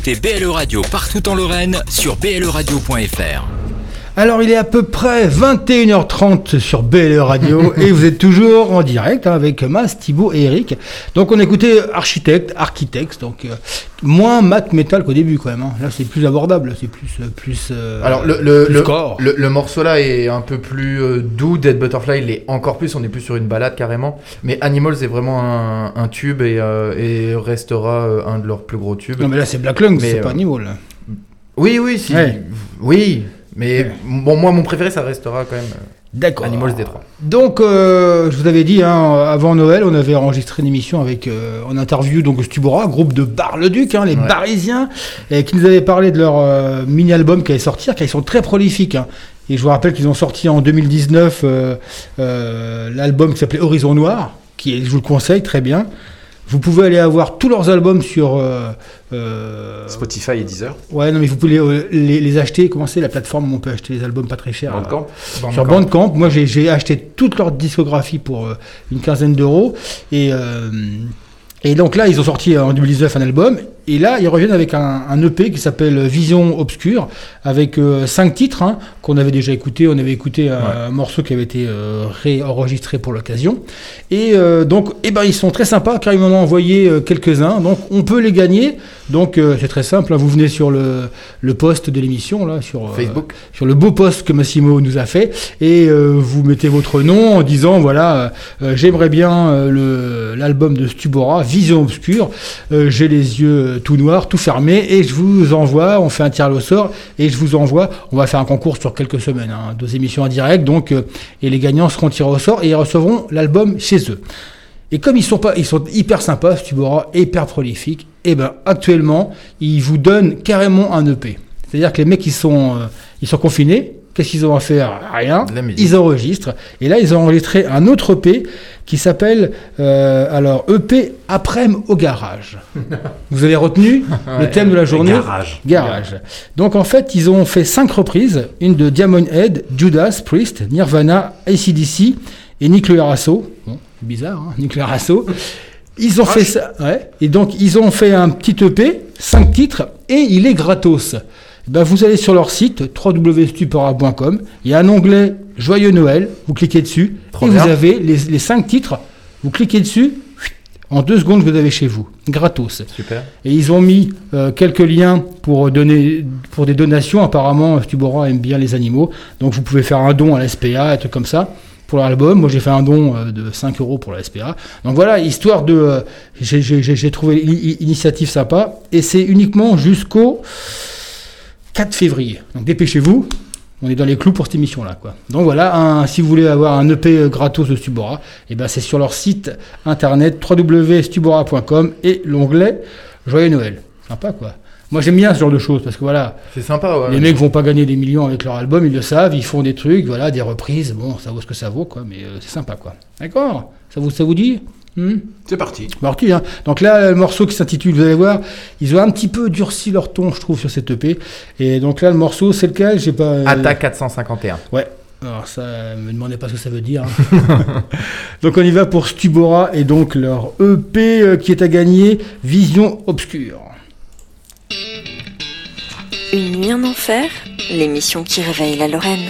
Speaker 1: écoutez BLE Radio partout en Lorraine sur bleradio.fr.
Speaker 5: Alors il est à peu près 21h30 sur BLE Radio (laughs) et vous êtes toujours en direct hein, avec Mas, Thibaut et Eric. Donc on a écouté Architecte, Architects, donc euh, moins math metal qu'au début quand même. hein. Là c'est plus abordable, c'est plus euh, plus. euh,
Speaker 2: Alors le, le,
Speaker 5: plus
Speaker 2: le,
Speaker 5: corps.
Speaker 2: le- le morceau là est un peu plus euh, doux, Dead Butterfly il est encore plus, on est plus sur une balade carrément. Mais Animals est vraiment un, un tube et, euh, et restera un de leurs plus gros tubes.
Speaker 5: Non mais là c'est Black Lung, c'est pas Animal.
Speaker 2: Oui, oui, si.
Speaker 5: Ouais.
Speaker 2: Oui, mais
Speaker 5: Ouais.
Speaker 2: bon, moi mon préféré ça restera quand même
Speaker 5: D'accord.
Speaker 2: Animals Détroit.
Speaker 5: Donc, euh, je vous avais dit, hein, avant Noël, on avait enregistré une émission avec, euh, en interview, donc Stubora, groupe de Bar-le-Duc, hein, les
Speaker 2: Ouais.
Speaker 5: Barisiens, et qui nous avaient parlé de leur euh, mini-album qui allait sortir, car ils sont très prolifiques. hein. Et je vous rappelle qu'ils ont sorti en 2019 euh, euh, l'album qui s'appelait Horizon Noir, qui est, je vous le conseille, très bien. Vous pouvez aller avoir tous leurs albums sur... euh, euh,
Speaker 4: Spotify et Deezer.
Speaker 5: ouais, non, mais vous pouvez les, euh, les- les acheter. Comment c'est la plateforme où on peut acheter les albums pas très chers
Speaker 4: Bandcamp.
Speaker 5: sur Bandcamp. Moi, j'ai acheté toute leur discographie pour euh, une quinzaine d'euros. Et, euh, et donc là, ils ont sorti en 2019 un album. Et là, ils reviennent avec un, un EP qui s'appelle Vision Obscure, avec euh, cinq titres hein, qu'on avait déjà écouté. On avait écouté un, un morceau qui avait été euh, réenregistré pour l'occasion. Et euh, donc, eh ben, ils sont très sympas car ils m'en ont envoyé euh, quelques-uns. Donc, on peut les gagner. Donc, euh, c'est très simple. hein. Vous venez sur le, le post de l'émission, là, sur euh,
Speaker 2: Facebook.
Speaker 5: sur le beau post que Massimo nous a fait et euh, vous mettez votre nom en disant voilà euh, euh, j'aimerais bien euh, l'album de Stubora Vision obscure Euh, j'ai les yeux euh, tout noirs tout fermés et je vous envoie on fait un tirage au sort et je vous envoie on va faire un concours sur quelques semaines hein, deux émissions en direct donc euh, et les gagnants seront tirés au sort et ils recevront l'album chez eux et comme ils sont pas, ils sont hyper sympas, Stubora, hyper prolifiques, et ben actuellement, ils vous donnent carrément un EP. C'est-à-dire que les mecs, ils sont, euh, ils sont confinés. Qu'est-ce qu'ils ont à faire? Rien. Ils enregistrent. Et là, ils ont enregistré un autre EP qui s'appelle euh, alors EP après au garage. (laughs) Vous avez retenu le
Speaker 2: Ouais.
Speaker 5: thème de la journée?
Speaker 4: Garage.
Speaker 5: Garage. Donc en fait, ils ont fait cinq reprises, une de Diamond Head, Judas Priest, Nirvana, ACDC et Nuclear Assault. Bon, bizarre, hein, Nuclear Assault. Ils ont fait ça, ouais. Et donc ils ont fait un petit EP, cinq titres, et il est gratos. Ben, vous allez sur leur site www.stupora.com, il y a un onglet Joyeux Noël, vous cliquez dessus,
Speaker 2: Trop
Speaker 5: et
Speaker 2: bien.
Speaker 5: vous avez les, les cinq titres, vous cliquez dessus, en deux secondes vous avez chez vous, gratos.
Speaker 2: Super.
Speaker 5: Et ils ont mis euh, quelques liens pour donner pour des donations. Apparemment, Stubora aime bien les animaux. Donc vous pouvez faire un don à la SPA, un truc comme ça, pour l'album. Moi j'ai fait un don euh, de 5 euros pour la SPA. Donc voilà, histoire de. euh, j'ai trouvé l'initiative sympa. Et c'est uniquement jusqu'au 4 février. Donc dépêchez-vous. On est dans les clous pour cette émission-là, quoi. Donc voilà, un- si vous voulez avoir un EP gratos de Stubora, et ben c'est sur leur site internet www.stubora.com et l'onglet Joyeux Noël. Sympa, quoi. Moi j'aime bien ce genre de choses parce que voilà,
Speaker 2: C'est sympa, ouais.
Speaker 5: les mecs vont pas gagner des millions avec leur album, ils le savent, ils font des trucs, voilà, des reprises, bon, ça vaut ce que ça vaut, quoi, mais euh, c'est sympa, quoi. D'accord? Ça vous, ça vous dit? Hmm
Speaker 4: C'est parti.
Speaker 5: Marty, hein. Donc là, le morceau qui s'intitule, vous allez voir, ils ont un petit peu durci leur ton, je trouve, sur cette EP. Et donc là, le morceau, c'est lequel J'ai pas. euh,
Speaker 2: Attaque 451.
Speaker 5: Ouais. Alors ça, me demandez pas ce que ça veut dire. hein. (laughs) donc on y va pour Stubora et donc leur EP euh, qui est à gagner, Vision Obscure.
Speaker 7: Une nuit en enfer, l'émission qui réveille la Lorraine.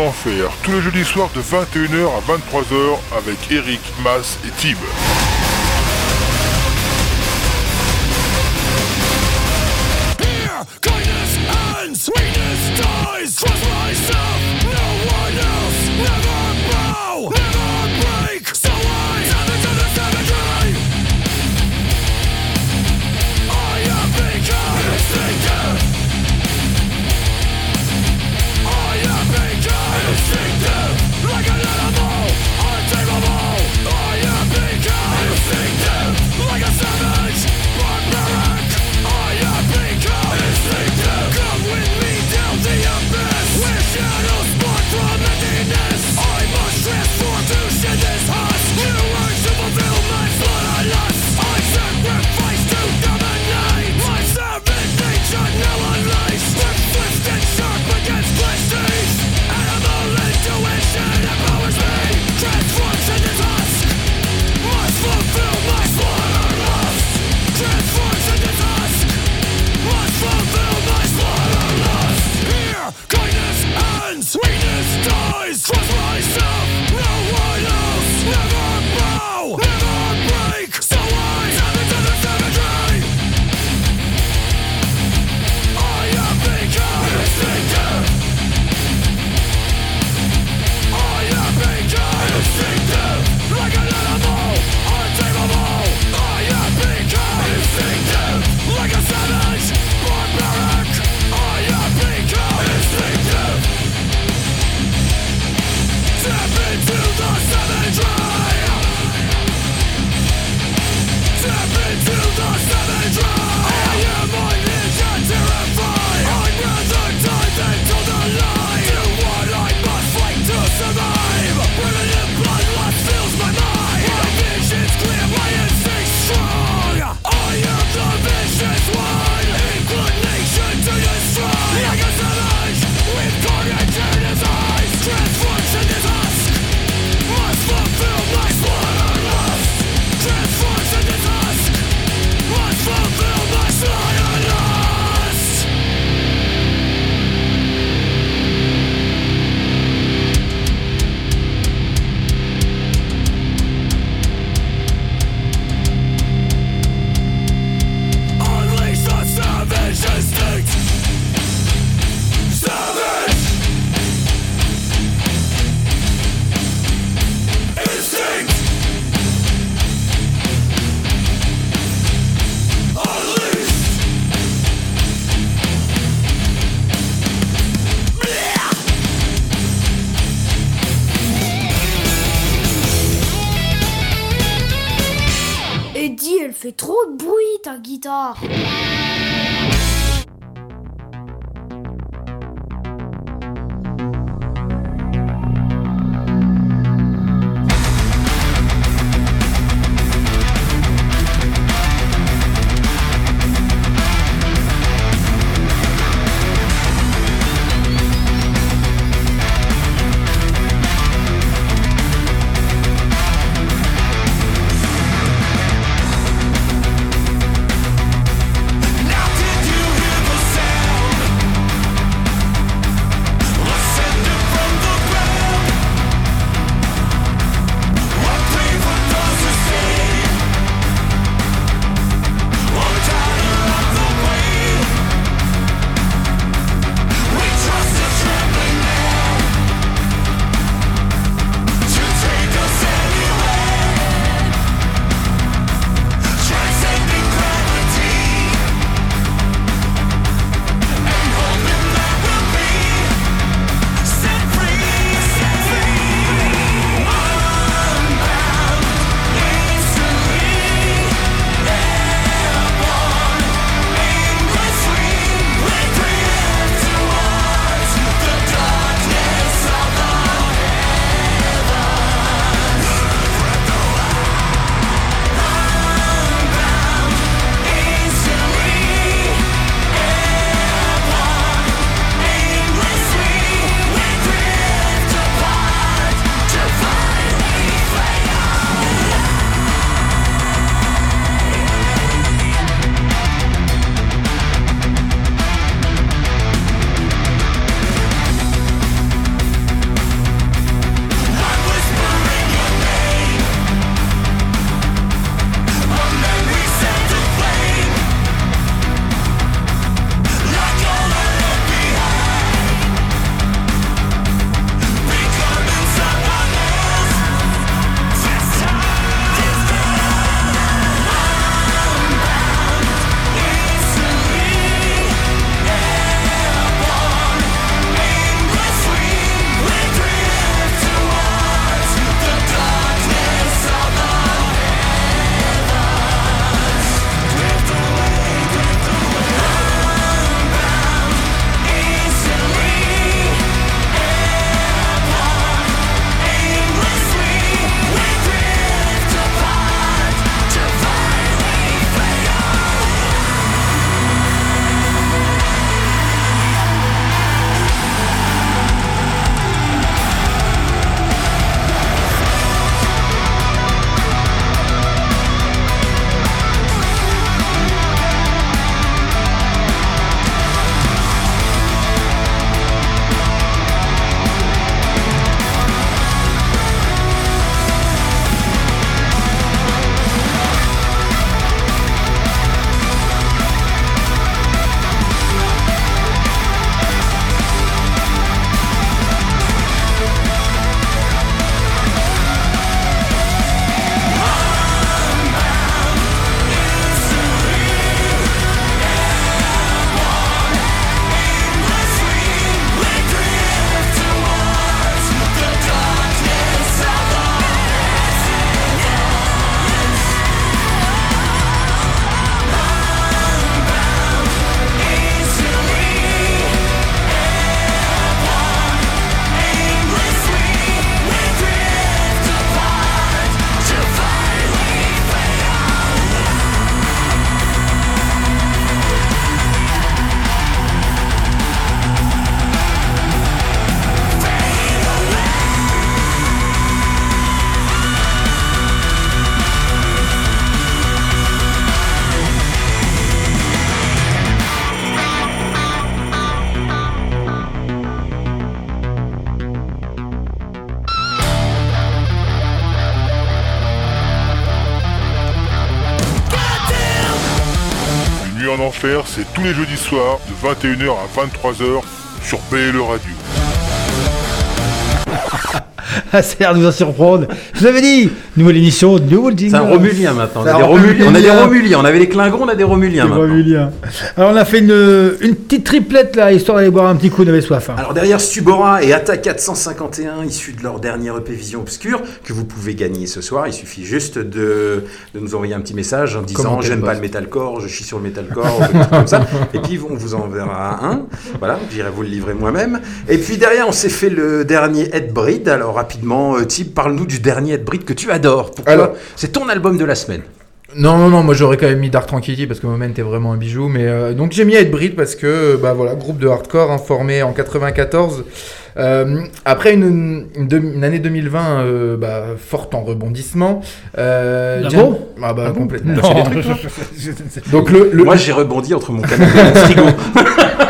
Speaker 6: En Enfer, tous les jeudis soirs de 21h à 23h avec Eric, Mas et Tib. Jeudis soirs de 21h à 23h sur BLE Radio. (laughs)
Speaker 5: Ça a l'air de vous en surprendre. Je vous avais dit, nouvelle émission, nouveau jingle.
Speaker 4: C'est un Romulien maintenant. On a, des Romuliens. on a des
Speaker 5: Romulien.
Speaker 4: Romuliens. On avait les Klingons, on a des Romuliens
Speaker 5: Des
Speaker 4: maintenant.
Speaker 5: Romuliens. Alors on a fait une, une petite triplette là, histoire d'aller boire un petit coup, on avait soif. hein.
Speaker 4: Alors derrière Stubora et Atta 451, issus de leur dernière EP Vision Obscure, que vous pouvez gagner ce soir. Il suffit juste de, de nous envoyer un petit message en disant j'aime pas le metalcore, je chie sur le metalcore, comme ça. (laughs) Et puis on vous enverra un. Voilà, j'irai vous le livrer moi-même. Et puis derrière, on s'est fait le dernier Headbreed. Alors rapidement, euh, Tib, parle-nous du dernier Headbreed que tu adores. Pourquoi
Speaker 2: Alors-
Speaker 4: C'est ton album de la semaine.
Speaker 2: Non, non, non, moi j'aurais quand même mis Dark Tranquility parce que Moment est vraiment un bijou. Mais euh, donc j'ai mis Headbreed parce que, bah voilà, groupe de hardcore hein, formé en 94. Euh, après une, une, demi- une année 2020 euh, bah, forte en rebondissement. Euh,
Speaker 5: Ah bon?
Speaker 2: Ah bah
Speaker 5: Ah
Speaker 2: complètement. (laughs) (laughs) Donc le, le,
Speaker 4: Moi, j'ai rebondi entre mon canapé et mon frigo. (laughs)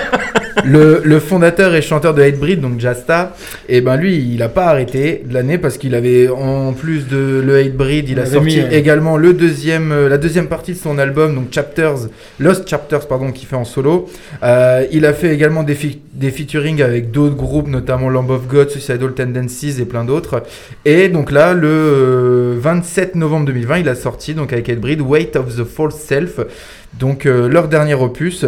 Speaker 2: le, le fondateur et chanteur de Hatebreed, donc Jasta, et ben lui, il a pas arrêté de l'année parce qu'il avait, en plus de le Hatebreed, il a sorti
Speaker 5: mis, euh,
Speaker 2: également le deuxième, euh, la deuxième partie de son album, donc Chapters, Lost Chapters, pardon, qu'il fait en solo. Euh, il a fait également des, des featuring avec d'autres groupes, notamment Lamb of God, Suicidal Tendencies et plein d'autres. Et donc là, le euh, 27 novembre 2020, il a sorti donc avec Hatebreed Weight of the False Self, donc euh, leur dernier opus.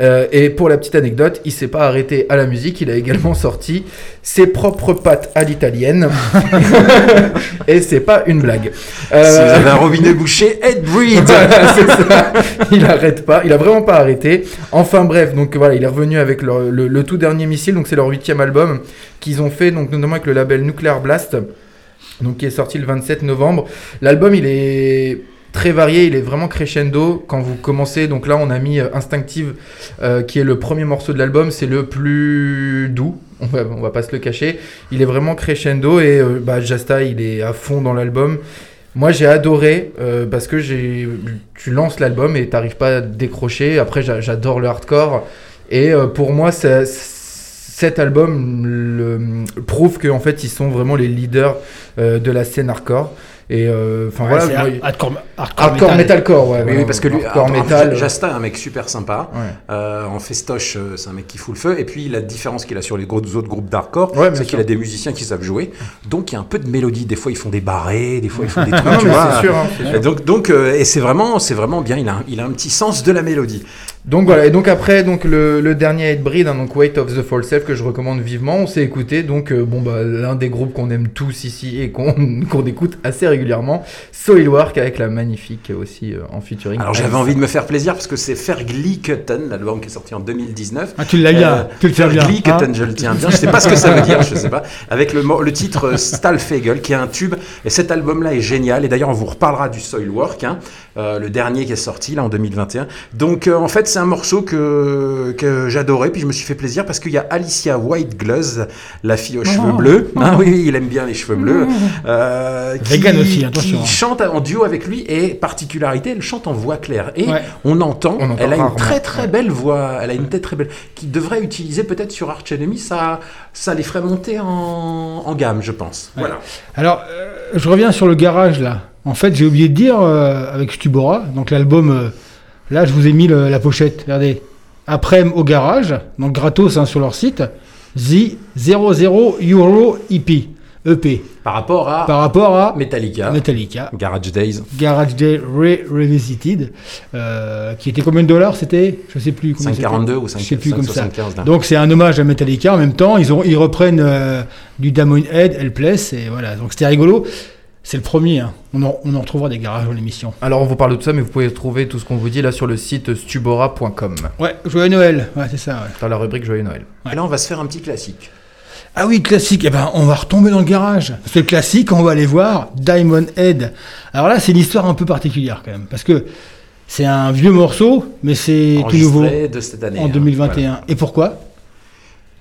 Speaker 2: Euh, et pour la petite anecdote, il s'est pas arrêté à la musique, il a également (laughs) sorti ses propres pattes à l'italienne. (laughs) et c'est pas une blague. Euh,
Speaker 4: Si vous avez un robinet bouché, (laughs)
Speaker 2: voilà, c'est ça. Il arrête pas, il a vraiment pas arrêté. Enfin bref, donc voilà, il est revenu avec le, le tout dernier missile, donc c'est leur huitième album qu'ils ont fait, donc notamment avec le label Nuclear Blast, donc qui est sorti le 27 novembre. L'album, il est très varié, il est vraiment crescendo quand vous commencez. Donc là, on a mis euh, Instinctive, euh, qui est le premier morceau de l'album, c'est le plus doux. On va, va pas se le cacher. Il est vraiment crescendo et euh, bah, Jasta, il est à fond dans l'album. Moi, j'ai adoré parce que j'ai, tu lances l'album et t'arrives pas à décrocher. Après, j'a- j'adore le hardcore et pour moi, cet album prouve qu'en fait, ils sont vraiment les leaders de la scène hardcore. Et euh, enfin
Speaker 5: Ouais,
Speaker 2: voilà, moi,
Speaker 5: hardcore, hardcore,
Speaker 2: hardcore
Speaker 5: metal.
Speaker 2: metalcore, ouais,
Speaker 4: Oui, oui, parce que lui,
Speaker 2: hardcore metal.
Speaker 4: Jasta est un mec super sympa. Euh, en festoche, euh, c'est un mec qui fout le feu. Et puis, la différence qu'il a sur les gros- autres groupes d'hardcore, c'est qu'il a des musiciens qui savent jouer. Donc, il y a un peu de mélodie. Des fois, ils font des barrés, des fois, ils font des (laughs) trucs. Tu vois.
Speaker 2: sûr, hein, sûr.
Speaker 4: Donc, donc et c'est vraiment, c'est vraiment bien. Il a, un, il a un petit sens de la mélodie.
Speaker 2: Donc voilà, et donc après donc le, le dernier Hatebreed, hein, donc Weight of the Fall Self que je recommande vivement, on s'est écouté donc euh, bon bah l'un des groupes qu'on aime tous ici et qu'on (laughs) qu'on écoute assez régulièrement, Soilwork avec la magnifique aussi euh, en featuring.
Speaker 4: Alors, j'avais envie de me faire plaisir parce que c'est Fergly Cutten, l'album qui est sorti en 2019.
Speaker 5: Ah, tu l'as bien, tu le tiens bien,
Speaker 4: Fergly
Speaker 5: hein.
Speaker 4: Cutten, je le tiens bien. Je sais pas ce que ça veut dire, je sais pas. Avec le, le titre euh, Stahlfegel, qui est un tube. Et cet album-là est génial. Et d'ailleurs, on vous reparlera du Soilwork, hein, euh, le dernier qui est sorti là en 2021. Donc, euh, en fait, c'est un morceau que, que j'adorais. Puis je me suis fait plaisir parce qu'il y a Alicia White Gloves, la fille aux cheveux bleus. Hein, (laughs) oui, oui, il aime bien les cheveux bleus. Euh, qui,
Speaker 5: Vegan aussi, attention.
Speaker 4: Qui chante en duo avec lui. Et particularité, elle chante en voix claire. Et
Speaker 5: Ouais.
Speaker 4: on entend,
Speaker 2: On entend
Speaker 4: elle a une très très
Speaker 2: ouais.
Speaker 4: belle voix, elle a une tête très belle, qui devrait utiliser peut-être sur Arch Enemy, ça, ça les ferait monter en, en gamme, je pense. Voilà.
Speaker 5: Alors, euh, je reviens sur le garage là. En fait, j'ai oublié de dire euh, avec Stubora, donc l'album, euh, là je vous ai mis le- la pochette, regardez. Après au garage, donc gratos hein, sur leur site, The 00 Euro EP, EP,
Speaker 4: Par rapport à
Speaker 5: par rapport à
Speaker 4: Metallica,
Speaker 5: Metallica,
Speaker 4: Garage Days.
Speaker 5: Garage Day Re Revisited, euh, qui était combien de dollars c'était? Je sais plus. combien c'était.
Speaker 4: 5,42 ou
Speaker 5: Je sais plus comme ça.
Speaker 4: 5,75.
Speaker 5: Donc c'est un hommage à Metallica. En même temps, ils, ont, ils reprennent euh, du Damon Head, Helpless, et voilà. Donc c'était rigolo. C'est le premier. hein. On, en, on en retrouvera des garages dans l'émission.
Speaker 2: Alors on vous parle de tout ça, mais vous pouvez trouver tout ce qu'on vous dit là sur le site stubora.com.
Speaker 5: Ouais, Joyeux Noël. Ouais, c'est ça. ouais.
Speaker 2: Dans la rubrique Joyeux Noël.
Speaker 4: Et là, on va se faire un petit classique.
Speaker 5: Ah oui, classique. Eh ben, on va retomber dans le garage. Parce que le classique, on va aller voir Diamond Head. Alors là, c'est une histoire un peu particulière quand même, parce que c'est un vieux morceau, mais c'est tout nouveau
Speaker 4: de cette année.
Speaker 5: en
Speaker 4: hein.
Speaker 5: 2021.
Speaker 4: Voilà.
Speaker 5: Et pourquoi?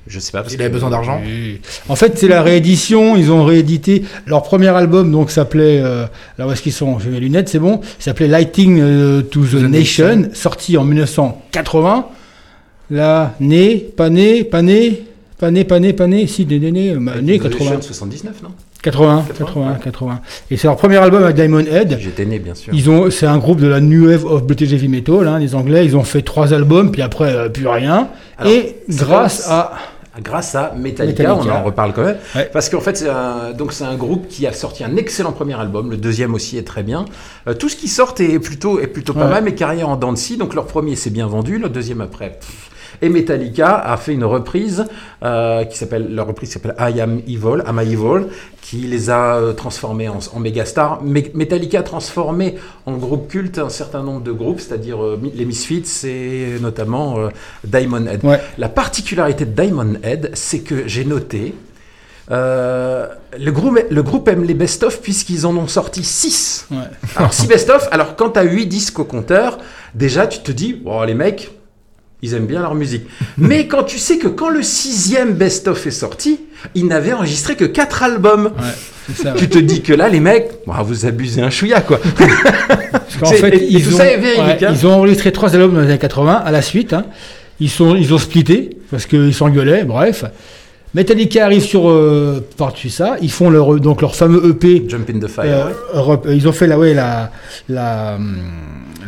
Speaker 4: Je sais pas. Parce
Speaker 2: Il avait besoin d'argent.
Speaker 5: Oui. En fait, c'est la réédition. Ils ont réédité leur premier album, donc s'appelait. Euh, là où est-ce qu'ils sont J'ai mes lunettes, c'est bon. Il s'appelait Lighting euh, to the, Nation, sorti en 1980. Là, né, pas né, pas né, pas né, pas né, pas né, si, né, né, né, bah, né,
Speaker 4: Evolution
Speaker 5: 80.
Speaker 4: 79, non?
Speaker 5: 80, 80, 80. Et c'est leur premier album avec Diamond Head.
Speaker 4: J'étais né, bien sûr.
Speaker 5: Ils ont, c'est un groupe de la New Wave of British Heavy Metal, hein, les Anglais. Ils ont fait trois albums, puis après euh, plus rien.
Speaker 4: Alors,
Speaker 5: et grâce à
Speaker 4: Grâce à Metallica,
Speaker 5: Metallica.
Speaker 4: on en reparle quand même.
Speaker 5: Ouais.
Speaker 4: Parce qu'en fait, c'est un, donc c'est un groupe qui a sorti un excellent premier album. Le deuxième aussi est très bien. Euh, tout ce qui sort est plutôt, est plutôt pas
Speaker 5: Ouais.
Speaker 4: mal, mais carrière en dents de scie. Donc leur premier s'est bien vendu, le deuxième après. pff. Et Metallica a fait une reprise euh, qui s'appelle, leur reprise s'appelle I Am Evil, Am I Evil, qui les a euh, transformés en, en. Me- Metallica a transformé en groupe culte un certain nombre de groupes, c'est-à-dire euh, les Misfits et notamment euh, Diamond Head.
Speaker 5: Ouais.
Speaker 4: La particularité de Diamond Head, c'est que j'ai noté. euh, le, groupe, le groupe aime les best-of puisqu'ils en ont sorti 6.
Speaker 5: Ouais.
Speaker 4: Alors 6 best-of, alors quand tu as 8 disques au compteur, déjà tu te dis, oh les mecs, ils aiment bien leur musique. Mais quand tu sais que quand le sixième best-of est sorti, ils n'avaient enregistré que 4 albums.
Speaker 5: ça,
Speaker 4: Tu te dis que là, les mecs, vous abusez un chouïa quoi. (laughs)
Speaker 5: Parce
Speaker 4: C'est-
Speaker 5: fait,
Speaker 4: et- et
Speaker 5: ils,
Speaker 4: tout
Speaker 5: ont,
Speaker 4: ça est véridique,
Speaker 5: ouais,
Speaker 4: hein.
Speaker 5: ils ont enregistré trois albums dans les années 80 à la suite. hein. Ils, sont, ils ont splitté parce qu'ils s'engueulaient, bref. Metallica arrive sur euh, par-dessus ça. Ils font leur, donc leur fameux EP.
Speaker 4: Jump in the Fire.
Speaker 5: Euh. Europe- ils ont fait la, ouais, la, la, hum,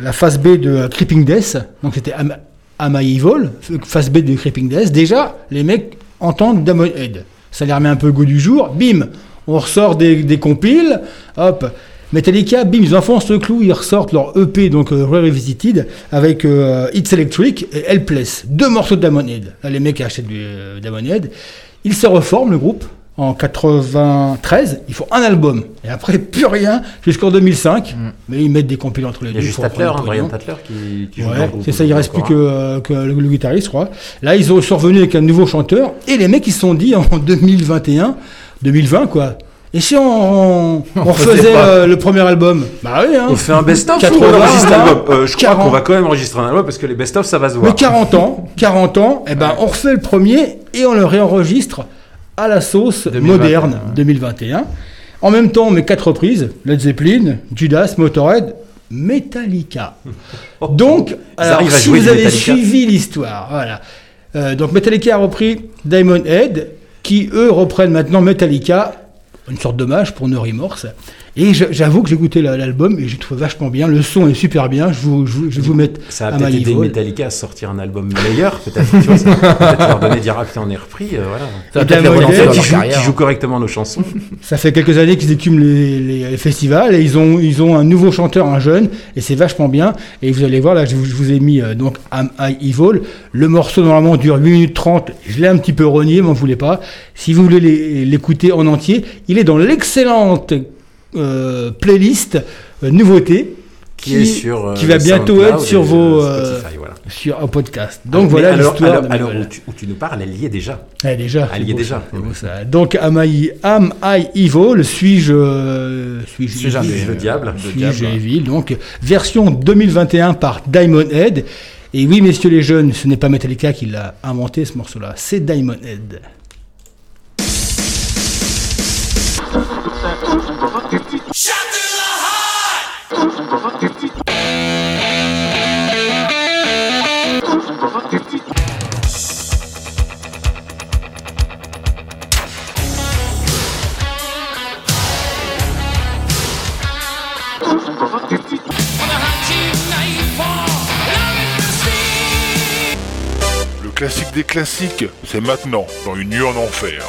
Speaker 5: la phase B de Creeping Death. Donc c'était Am, Am I Evil, phase B de Creeping Death. Déjà, les mecs entendent Damon Head. Ça les remet un peu goût du jour. Bim, on ressort des, des compiles. Hop. Metallica, bim, ils enfoncent le clou, ils ressortent leur EP, donc euh, Revisited, avec euh, It's Electric et Helpless. Deux morceaux de Damon Head. Là, les mecs achètent du euh, Damon Head. Ils se reforment, le groupe, en 93. Ils font un album. Et après, plus rien jusqu'en 2005. Mais ils mettent des compiles entre les
Speaker 4: Il y a
Speaker 5: deux.
Speaker 4: juste Tatler, hein, Brian. Tatler qui, qui joue
Speaker 5: Ouais, c'est ça, il reste plus que,
Speaker 4: hein.
Speaker 5: euh, que le, le guitariste, je crois. Là, ils ont, sont revenus avec un nouveau chanteur, et les mecs, ils se sont dit en 2021, 2020, quoi. Et si on, (laughs) on, on
Speaker 4: faisait
Speaker 5: refaisait euh, le premier album? Bah oui, hein.
Speaker 4: On fait un best-of ou
Speaker 5: 80,
Speaker 4: on enregistre l'album Euh, Je crois
Speaker 5: 40.
Speaker 4: qu'on va quand même enregistrer un album parce que les best-of ça va se
Speaker 5: Mais
Speaker 4: voir.
Speaker 5: 40 ans, 40 ans, eh ben, on refait le premier et on le réenregistre à la sauce
Speaker 2: 2021,
Speaker 5: moderne
Speaker 2: ouais.
Speaker 5: 2021. En même temps, met quatre reprises Led Zeppelin, Judas, Motorhead, Metallica. (laughs) Donc, alors, si vous avez
Speaker 4: Metallica.
Speaker 5: suivi l'histoire, voilà. Euh, donc Metallica a repris Diamond Head, qui eux reprennent maintenant Metallica, une sorte d'hommage pour No Remorse. Et j'avoue que j'ai goûté la- l'album et j'ai trouvé vachement bien. Le son est super bien. Je vous, je, vous- je vous mettre
Speaker 4: Ça a peut-être aidé. Metallica à sortir un album meilleur, peut-être. tu vois, ça peut-être leur donner dire ah putain on est repris, euh, voilà.
Speaker 2: Ça peut-être les
Speaker 5: Diamond
Speaker 2: relancer
Speaker 5: Head,
Speaker 2: dans
Speaker 4: qui
Speaker 2: leur
Speaker 4: joue,
Speaker 2: carrière.
Speaker 4: qui joue correctement nos chansons.
Speaker 5: Ça fait quelques années qu'ils écument les, les- les festivals et ils ont, ils ont un nouveau chanteur, un jeune, et c'est vachement bien. Et vous allez voir, là, je vous, je vous ai mis euh, donc Am I Evil. Le morceau normalement dure 8 minutes 30. Je l'ai un petit peu renié, m'en voulez pas. Si vous voulez l'écouter en entier, il est dans l'excellente euh, playlist euh, nouveauté
Speaker 4: Qui est sur, euh,
Speaker 5: qui va bientôt être sur vos
Speaker 4: Spotify, voilà.
Speaker 5: sur un podcast. Donc
Speaker 4: Mais
Speaker 5: voilà
Speaker 4: alors,
Speaker 5: l'histoire.
Speaker 4: alors, alors,
Speaker 5: Manuel.
Speaker 4: où, tu, où tu nous parles, elle y est déjà.
Speaker 5: Eh, déjà,
Speaker 4: Elle y est déjà.
Speaker 5: ça, ça. Donc, am I, am I evil Suis-je suis-je
Speaker 2: des-
Speaker 4: Le diable.
Speaker 2: Le
Speaker 5: Suis-je evil? Donc, version 2021 par Diamond Head. Et oui, messieurs les jeunes, ce n'est pas Metallica qui l'a inventé ce morceau-là, c'est Diamond Head.
Speaker 6: Le classique des classiques, c'est maintenant dans Une nuit en enfer.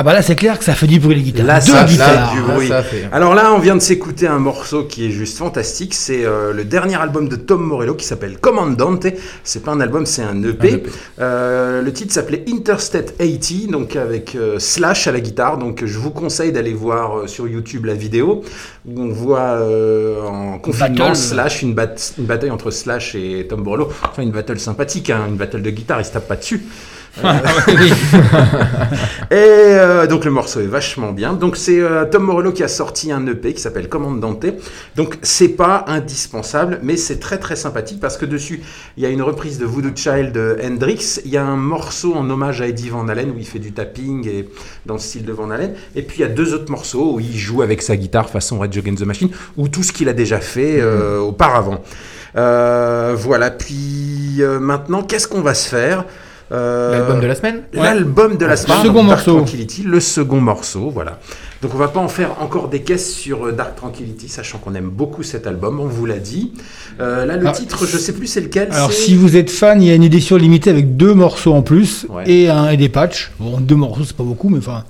Speaker 5: Ah bah là c'est clair que ça fait du bruit les guitares.
Speaker 4: Là,
Speaker 5: Deux
Speaker 4: ça
Speaker 5: guitares.
Speaker 4: fait du
Speaker 2: Là,
Speaker 4: bruit.
Speaker 2: ça fait.
Speaker 4: Alors là, on vient de s'écouter un morceau qui est juste fantastique. C'est euh, le dernier album de Tom Morello qui s'appelle Commandante. C'est pas un album, c'est un EP.
Speaker 2: Un EP.
Speaker 4: Euh, le titre s'appelait Interstate 80, donc avec euh, Slash à la guitare. Donc je vous conseille d'aller voir euh, sur YouTube la vidéo où on voit euh, en confinement
Speaker 5: Battle.
Speaker 4: Slash, une, bat- une bataille entre Slash et Tom Morello. Enfin, une battle sympathique, hein, une battle de guitare, ils se tapent pas dessus. (laughs) Et euh, donc le morceau est vachement bien. Donc c'est euh, Tom Morello qui a sorti un EP qui s'appelle Commandante. Donc c'est pas indispensable, mais c'est très très sympathique parce que dessus il y a une reprise de Voodoo Child de Hendrix. Il y a un morceau en hommage à Eddie Van Halen où il fait du tapping et dans le style de Van Halen. Et puis il y a deux autres morceaux où il joue avec sa guitare façon Red Against the Machine ou tout ce qu'il a déjà fait euh, auparavant. Euh, voilà. Puis euh, maintenant qu'est-ce qu'on va se faire? Euh,
Speaker 2: L'album de la semaine
Speaker 4: L'album de la
Speaker 5: Le
Speaker 4: semaine.
Speaker 5: second
Speaker 4: Dark
Speaker 5: morceau.
Speaker 4: Tranquility, le second morceau, voilà. Donc on va pas en faire encore des caisses sur euh, Dark Tranquility, sachant qu'on aime beaucoup cet album, on vous l'a dit. Euh, là, le
Speaker 5: Ah,
Speaker 4: titre, je sais plus c'est lequel.
Speaker 5: Alors si vous êtes fan, il y a une édition limitée avec deux morceaux en plus
Speaker 4: Ouais.
Speaker 5: et, un, et des patchs. Bon, deux morceaux c'est pas beaucoup, mais enfin,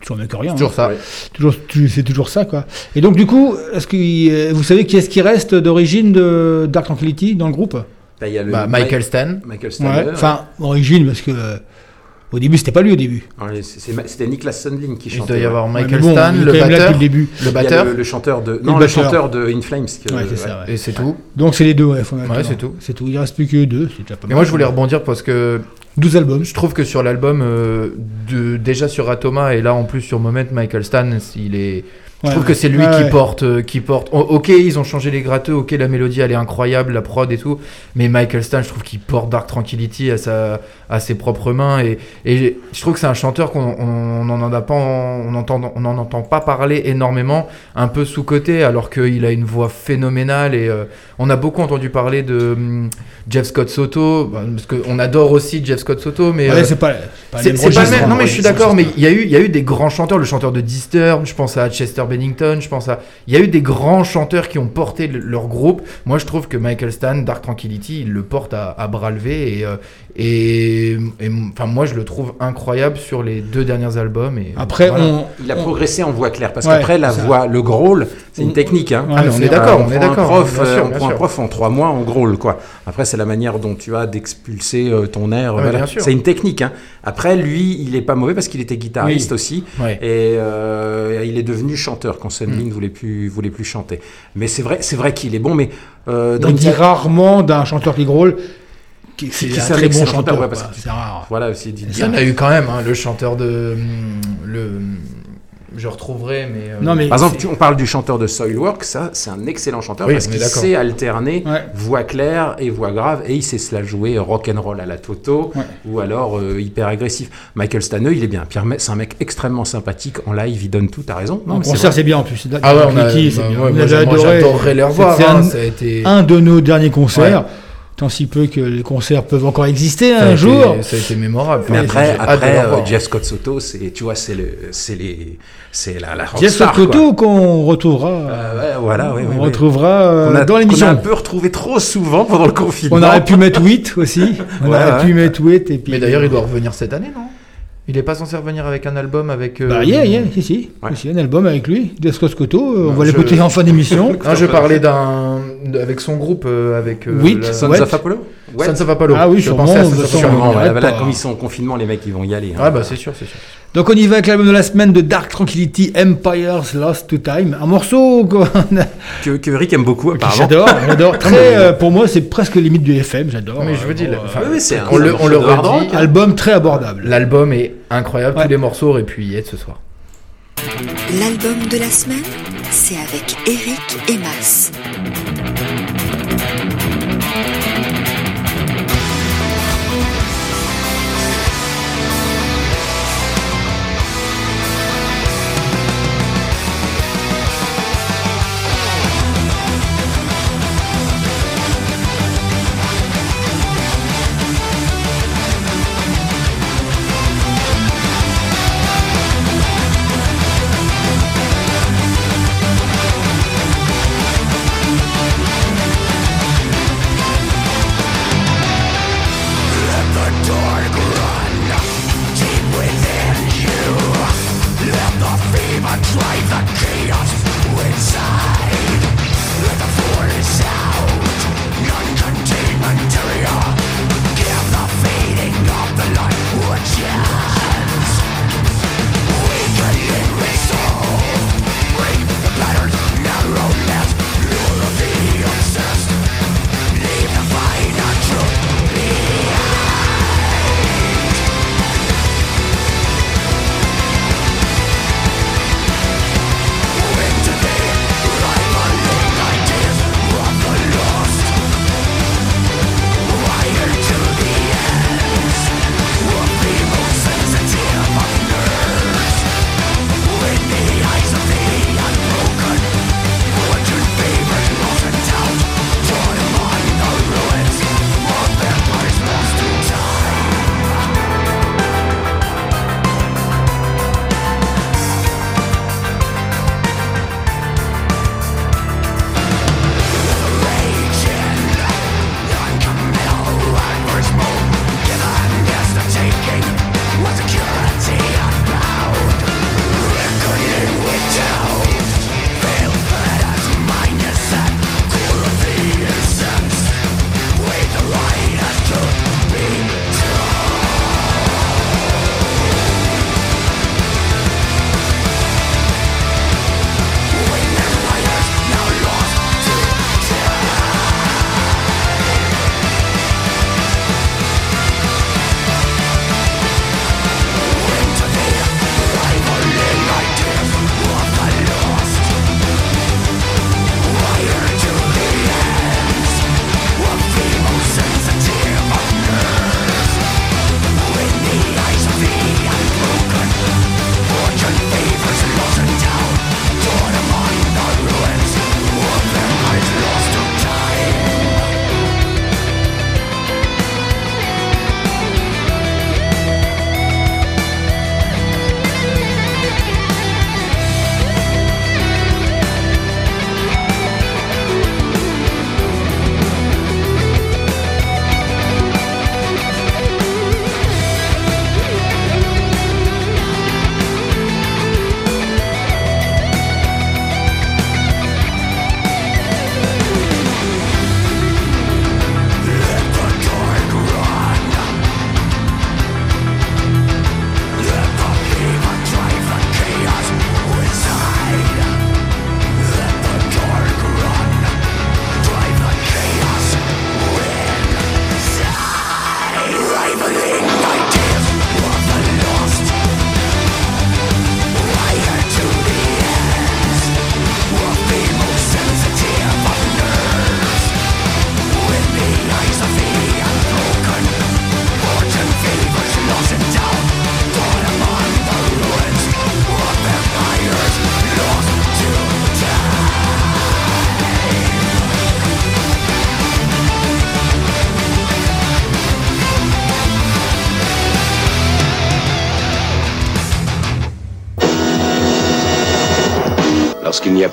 Speaker 5: toujours mieux que rien.
Speaker 2: Toujours
Speaker 5: hein.
Speaker 2: ça.
Speaker 4: Ouais.
Speaker 5: Toujours, c'est toujours ça, quoi. Et donc, du coup, est-ce que euh, vous savez qui est-ce qui reste d'origine de Dark Tranquility dans le groupe?
Speaker 4: Il y a le
Speaker 2: Bah, Michael Stan.
Speaker 4: Michael
Speaker 5: Ouais.
Speaker 4: Stanley.
Speaker 5: Enfin, origine, parce que euh, au début, c'était pas lui au début.
Speaker 4: C'était Niklas Sundin qui
Speaker 2: Il
Speaker 4: chantait.
Speaker 2: doit y avoir Michael
Speaker 5: bon,
Speaker 2: Stan,
Speaker 5: il est
Speaker 2: le batteur.
Speaker 5: depuis le début.
Speaker 2: Le
Speaker 4: Il
Speaker 2: batteur.
Speaker 4: le, le chanteur de. Non, le chanteur de In Flames. que-
Speaker 5: Ouais, c'est
Speaker 4: ouais.
Speaker 5: ça, ouais.
Speaker 2: Et c'est tout.
Speaker 5: Donc, c'est les deux, ouais,
Speaker 2: c'est tout.
Speaker 5: C'est tout. Il reste plus que deux. Déjà pas mal.
Speaker 2: moi, je voulais rebondir parce que
Speaker 5: 12 albums.
Speaker 2: je trouve que sur l'album, euh, de, déjà sur Atoma et là en plus sur Moment, Michael Stan, il est. Je trouve que c'est lui
Speaker 5: Ouais,
Speaker 2: qui porte, euh, qui porte. Ok, ils ont changé les gratteux. Ok, la mélodie elle est incroyable, la prod et tout. Mais Michael Stan, je trouve qu'il porte Dark Tranquility à sa, à ses propres mains et, et je trouve que c'est un chanteur qu'on on n'en en a pas, on entend, on entend pas parler énormément, un peu sous côté, alors qu'il a une voix phénoménale et euh, on a beaucoup entendu parler de hum, Jeff Scott Soto, bah, parce qu'on adore aussi Jeff Scott Soto, mais
Speaker 5: Ouais,
Speaker 2: euh,
Speaker 5: c'est pas, pas
Speaker 2: pas le même. Non, mais je suis d'accord, mais il y, a eu, il y a eu des grands chanteurs, le chanteur de Disturbed, je pense à Chester Je pense à. Il y a eu des grands chanteurs qui ont porté le- leur groupe. Moi, je trouve que Michael Stan, Dark Tranquility, il le porte à, à bras levés. Et, euh, et, et, enfin, moi, je le trouve incroyable sur les deux derniers albums. Et,
Speaker 5: Après,
Speaker 2: voilà.
Speaker 5: on.
Speaker 4: Il a
Speaker 5: on-
Speaker 4: progressé en voix claire parce
Speaker 5: Ouais,
Speaker 4: qu'après la voix, le growl, c'est une technique. Hein.
Speaker 5: Ouais,
Speaker 2: Ah, mais on
Speaker 5: c'est
Speaker 2: est
Speaker 5: vrai.
Speaker 2: d'accord,
Speaker 4: Euh,
Speaker 2: on est
Speaker 4: prend un
Speaker 2: d'accord.
Speaker 4: prof,
Speaker 2: sûr,
Speaker 4: on prend un prof en trois mois, on growl quoi. Après, c'est la manière dont tu as d'expulser euh, ton air.
Speaker 2: Ouais,
Speaker 4: voilà.
Speaker 2: bien sûr.
Speaker 4: C'est une technique. Hein. Après, lui, il est pas mauvais parce qu'il était guitariste
Speaker 5: Oui.
Speaker 4: aussi.
Speaker 2: Ouais.
Speaker 4: Et euh, il est devenu chanteur quand Sunlin
Speaker 2: Mm.
Speaker 4: voulait plus voulait plus chanter. Mais c'est vrai, c'est vrai qu'il est bon. Mais euh,
Speaker 5: On dit rarement d'un chanteur qui growl c'est
Speaker 4: qui
Speaker 5: un
Speaker 4: c'est un
Speaker 5: très bon chanteur.
Speaker 4: chanteur, ouais, parce
Speaker 5: quoi.
Speaker 4: que-
Speaker 5: C'est rare.
Speaker 4: voilà, c'est dit.
Speaker 2: Il y en a eu quand même, hein, le chanteur de. hum, Le, je retrouverai, mais. euh,
Speaker 5: Non, mais
Speaker 4: Par exemple,
Speaker 5: c'est-
Speaker 4: tu- on parle du chanteur de Soilwork, ça, c'est un excellent chanteur
Speaker 2: Oui,
Speaker 4: parce qu'il sait alterner
Speaker 5: Ouais.
Speaker 4: voix claire et voix grave et il sait se la jouer rock and roll à la Toto
Speaker 5: Ouais.
Speaker 4: ou alors euh, hyper agressif. Michael Stanley, il est bien. Pierre May, c'est un mec extrêmement sympathique en live, il donne tout. T'as raison.
Speaker 5: En
Speaker 4: mais c'est
Speaker 5: concert, c'est bien en plus.
Speaker 2: Ah ouais, on a,
Speaker 5: c'est
Speaker 2: bah,
Speaker 5: bien.
Speaker 2: moi, moi,
Speaker 5: adoré.
Speaker 2: j'adorerais hein,
Speaker 5: un-
Speaker 2: ça a été.
Speaker 5: Un de nos derniers concerts. Tant si peu que les concerts peuvent encore exister
Speaker 2: ça a
Speaker 5: un
Speaker 2: été-
Speaker 5: jour.
Speaker 2: Ça a été mémorable.
Speaker 4: Mais après, après euh. Jeff Scott Soto, c'est, tu vois, c'est le, c'est les, c'est la, la
Speaker 5: Jeff
Speaker 4: quoi.
Speaker 5: Scotto qu'on retrouvera,
Speaker 4: Euh, ouais, voilà,
Speaker 5: on retrouvera euh,
Speaker 4: Qu'on a-
Speaker 5: dans
Speaker 4: qu'on a
Speaker 5: l'émission.
Speaker 4: un peu retrouvé trop souvent pendant le confinement.
Speaker 5: On aurait pu mettre 8 aussi. On
Speaker 4: Ouais,
Speaker 5: aurait
Speaker 4: ouais.
Speaker 5: pu mettre 8 et puis.
Speaker 2: Mais d'ailleurs, il doit revenir cette année, non? Il est pas censé revenir avec un album avec. euh,
Speaker 5: Bah, yeah, yeah, si, si.
Speaker 4: Ouais.
Speaker 5: Si, un album avec lui, Jeff Scott Scotto. euh, on
Speaker 2: Non,
Speaker 5: va
Speaker 2: je-
Speaker 5: l'écouter en fin d'émission.
Speaker 2: Non, (laughs) je parlais d'un avec son groupe euh, avec. euh,
Speaker 5: Oui,
Speaker 2: la-
Speaker 4: Sons
Speaker 5: Ouais.
Speaker 4: of Apollo Ouais.
Speaker 2: Sons of Apollo.
Speaker 5: Ah oui,
Speaker 2: je
Speaker 5: sûrement,
Speaker 2: pensais à Apollo.
Speaker 4: Sûrement,
Speaker 5: pas.
Speaker 4: comme ils sont en confinement, les mecs, ils vont y aller. hein.
Speaker 2: Ah bah c'est sûr, c'est sûr.
Speaker 5: Donc on y va avec l'album de la semaine de Dark Tranquility, Empire's Lost to Time. Un morceau a-
Speaker 4: Que, que Rick aime beaucoup, apparemment.
Speaker 5: j'adore. j'adore. (laughs) Très, euh, pour moi, c'est presque limite du FM. J'adore.
Speaker 2: Mais je vous dis,
Speaker 5: Euh,
Speaker 2: là, enfin,
Speaker 4: Oui, oui,
Speaker 2: on le, on le redit.
Speaker 5: album très abordable.
Speaker 2: L'album est incroyable,
Speaker 5: Ouais.
Speaker 2: tous les morceaux auraient pu y être ce soir.
Speaker 7: L'album de la semaine, c'est avec Eric et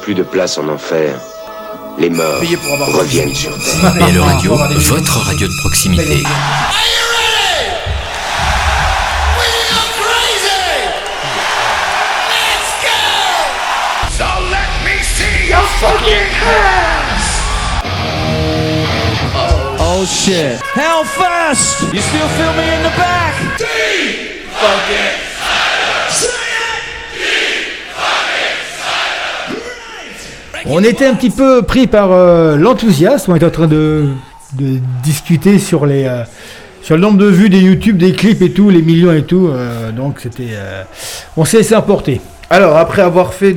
Speaker 9: plus de place en enfer, les morts reviennent sur Terre.
Speaker 1: BL Radio, votre radio de proximité.
Speaker 12: So let me see your fucking hands!
Speaker 13: Oh shit. Hellfest! You still feel me in the back?
Speaker 5: On était un petit peu pris par euh, l'enthousiasme. On était en train de, discuter euh, sur le nombre de vues des YouTube, des clips et tout, les millions et tout. euh, donc c'était, on s'est laissé emporter.
Speaker 2: Alors, après avoir fait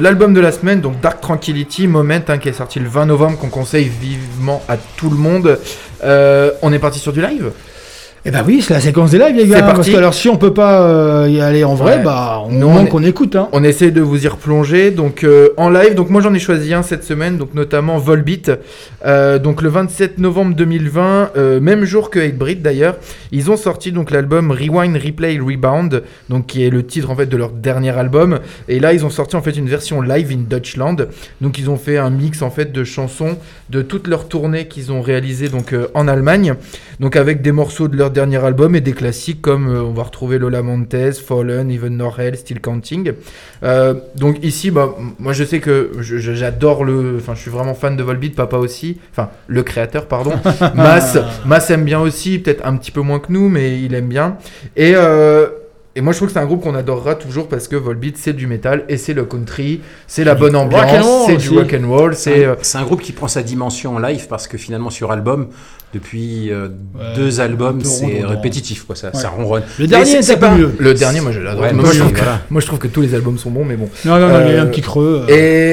Speaker 2: l'album de la semaine, donc Dark Tranquility, Moment, hein, qui est sorti le 20 novembre, qu'on conseille vivement à tout le monde, on est parti sur du live?
Speaker 5: Eh ben oui, c'est la séquence des lives, les gars.
Speaker 2: C'est
Speaker 5: Parce que alors si on peut pas euh, y aller en vrai,
Speaker 2: Ouais.
Speaker 5: bah on
Speaker 2: Nous,
Speaker 5: qu'on écoute. Hein.
Speaker 2: On essaie de vous y replonger. Donc euh, en live, donc moi j'en ai choisi un cette semaine, donc notamment Volbeat. Euh, donc le 27 novembre 2020, euh, même jour que Hatebreed d'ailleurs, ils ont sorti donc l'album Rewind, Replay, Rebound, donc qui est le titre en fait de leur dernier album. Et là ils ont sorti en fait une version live in Deutschland. Donc ils ont fait un mix en fait de chansons de toutes leurs tournées qu'ils ont réalisées donc en Allemagne. Donc avec des morceaux de leur dernier album et des classiques comme euh, on va retrouver Lola Montez, Fallen, Even Nor Hell, Still Counting. Euh, donc ici, bah, moi je sais que j'adore le, enfin je suis vraiment fan de Volbeat, papa aussi, enfin le créateur pardon. (laughs) Mas, Mas aime bien aussi, peut-être un petit peu moins que nous, mais il aime bien. Et euh, et moi je trouve que c'est un groupe qu'on adorera toujours parce que Volbeat c'est du métal et c'est le country, c'est la bonne ambiance, c'est du rock and roll, euh,
Speaker 4: c'est un groupe qui prend sa dimension en live parce que finalement sur album, depuis euh, deux albums, c'est répétitif, quoi, ça,
Speaker 5: Ouais.
Speaker 4: ça ronronne.
Speaker 5: Le dernier
Speaker 4: c'est- pas-
Speaker 5: mieux.
Speaker 2: Le dernier, moi je l'adore.
Speaker 4: Ouais,
Speaker 2: moi, je trouve que,
Speaker 4: voilà.
Speaker 2: moi, je trouve que tous les albums sont bons, mais bon.
Speaker 5: Non, non, non, il y a
Speaker 2: Euh,
Speaker 5: un petit creux. euh.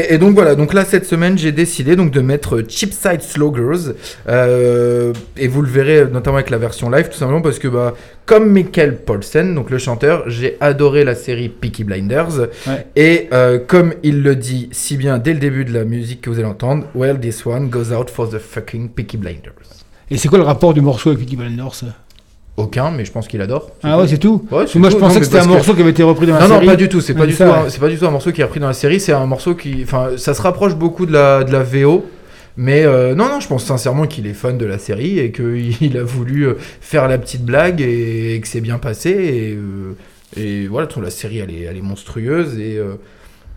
Speaker 2: Et, et donc voilà, donc là cette semaine j'ai décidé donc de mettre Cheapside Sloggers euh, et vous le verrez notamment avec la version live tout simplement parce que bah comme Michael Paulsen donc le chanteur j'ai adoré la série Peaky Blinders
Speaker 5: Ouais.
Speaker 2: et euh, comme il le dit si bien dès le début de la musique que vous allez entendre well this one goes out for the fucking Peaky Blinders
Speaker 5: Et c'est quoi le rapport du morceau avec Peaky Blinders
Speaker 2: aucun mais je pense qu'il adore
Speaker 5: Ah ouais, c'est tout?
Speaker 2: Ouais,
Speaker 5: Moi je pensais
Speaker 2: Non,
Speaker 5: que c'était un morceau qui avait été repris dans la
Speaker 2: non,
Speaker 5: série.
Speaker 2: non, pas du tout. C'est pas du
Speaker 5: ça,
Speaker 2: tout.
Speaker 5: ouais.
Speaker 2: un- C'est pas du tout un morceau qui est repris dans la série. C'est un morceau qui, enfin, ça se rapproche beaucoup de la de la VO. Mais euh, non, non, je pense sincèrement qu'il est fan de la série et qu'il (laughs) a voulu euh, faire la petite blague et, que c'est bien passé. Et, euh, et voilà, la série, elle est, elle est monstrueuse. Et euh,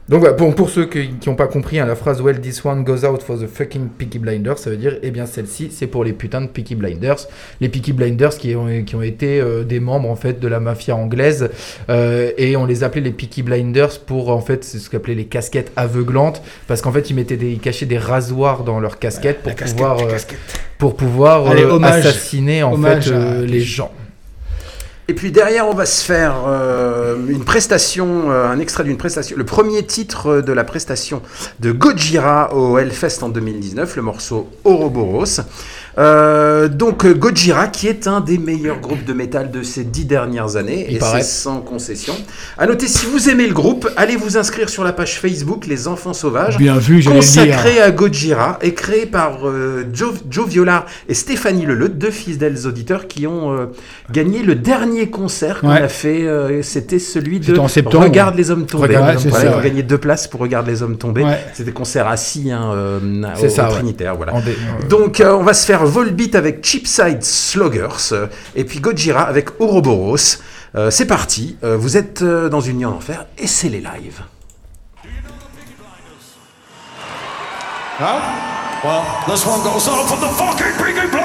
Speaker 2: donc voilà, pour, pour ceux qui n'ont pas compris, hein, la phrase Well, this one goes out for the fucking Peaky Blinders, ça veut dire, eh bien, celle-ci, c'est pour les putains de Peaky Blinders. Les Peaky Blinders qui ont, qui ont été euh, des membres, en fait, de la mafia anglaise. euh, et on les appelait les Peaky Blinders pour, en fait, c'est ce qu'on appelait les casquettes aveuglantes. Parce qu'en fait, ils, mettaient des, ils cachaient des rasoirs dans leurs casquettes pour
Speaker 5: casquette,
Speaker 2: pouvoir, euh,
Speaker 5: casquette.
Speaker 2: pour pouvoir
Speaker 5: Allez,
Speaker 2: euh,
Speaker 5: hommage.
Speaker 2: assassiner, en
Speaker 5: Hommage
Speaker 2: fait,
Speaker 5: à-
Speaker 2: euh, les gens.
Speaker 4: Et puis derrière, on va se faire euh, une prestation, euh, un extrait d'une prestation, le premier titre de la prestation de Gojira au Hellfest en 2019, le morceau Ouroboros. Euh, donc euh, Gojira, qui est un des meilleurs groupes de métal de ces dix dernières années,
Speaker 2: Il
Speaker 4: et c'est sans concession. À noter, si vous aimez le groupe, allez vous inscrire sur la page Facebook Les Enfants Sauvages,
Speaker 5: Bien vu,
Speaker 4: consacrée à Gojira et créée par euh, Joe, Joe Violard et Stéphanie Leleu, deux fidèles auditeurs qui ont euh, gagné le dernier concert qu'on
Speaker 5: Ouais.
Speaker 4: a fait. C'était celui de
Speaker 5: en septembre.
Speaker 4: Regarde les hommes tombés.
Speaker 5: Regarde les hommes
Speaker 4: Voilà,
Speaker 5: tombés,
Speaker 4: ils ont
Speaker 5: ouais.
Speaker 4: gagné deux places pour Regarde les hommes tombés.
Speaker 5: Ouais.
Speaker 4: C'était concert assis hein, au,
Speaker 2: ça,
Speaker 4: au
Speaker 2: ouais.
Speaker 4: Trinitaire. Voilà.
Speaker 2: Dé-
Speaker 4: Donc on va se faire Volbeat avec Cheapside Sloggers euh, et puis Gojira avec Ouroboros. Euh, c'est parti, Euh, vous êtes dans une nuit en enfer et c'est les lives.
Speaker 12: Blinders!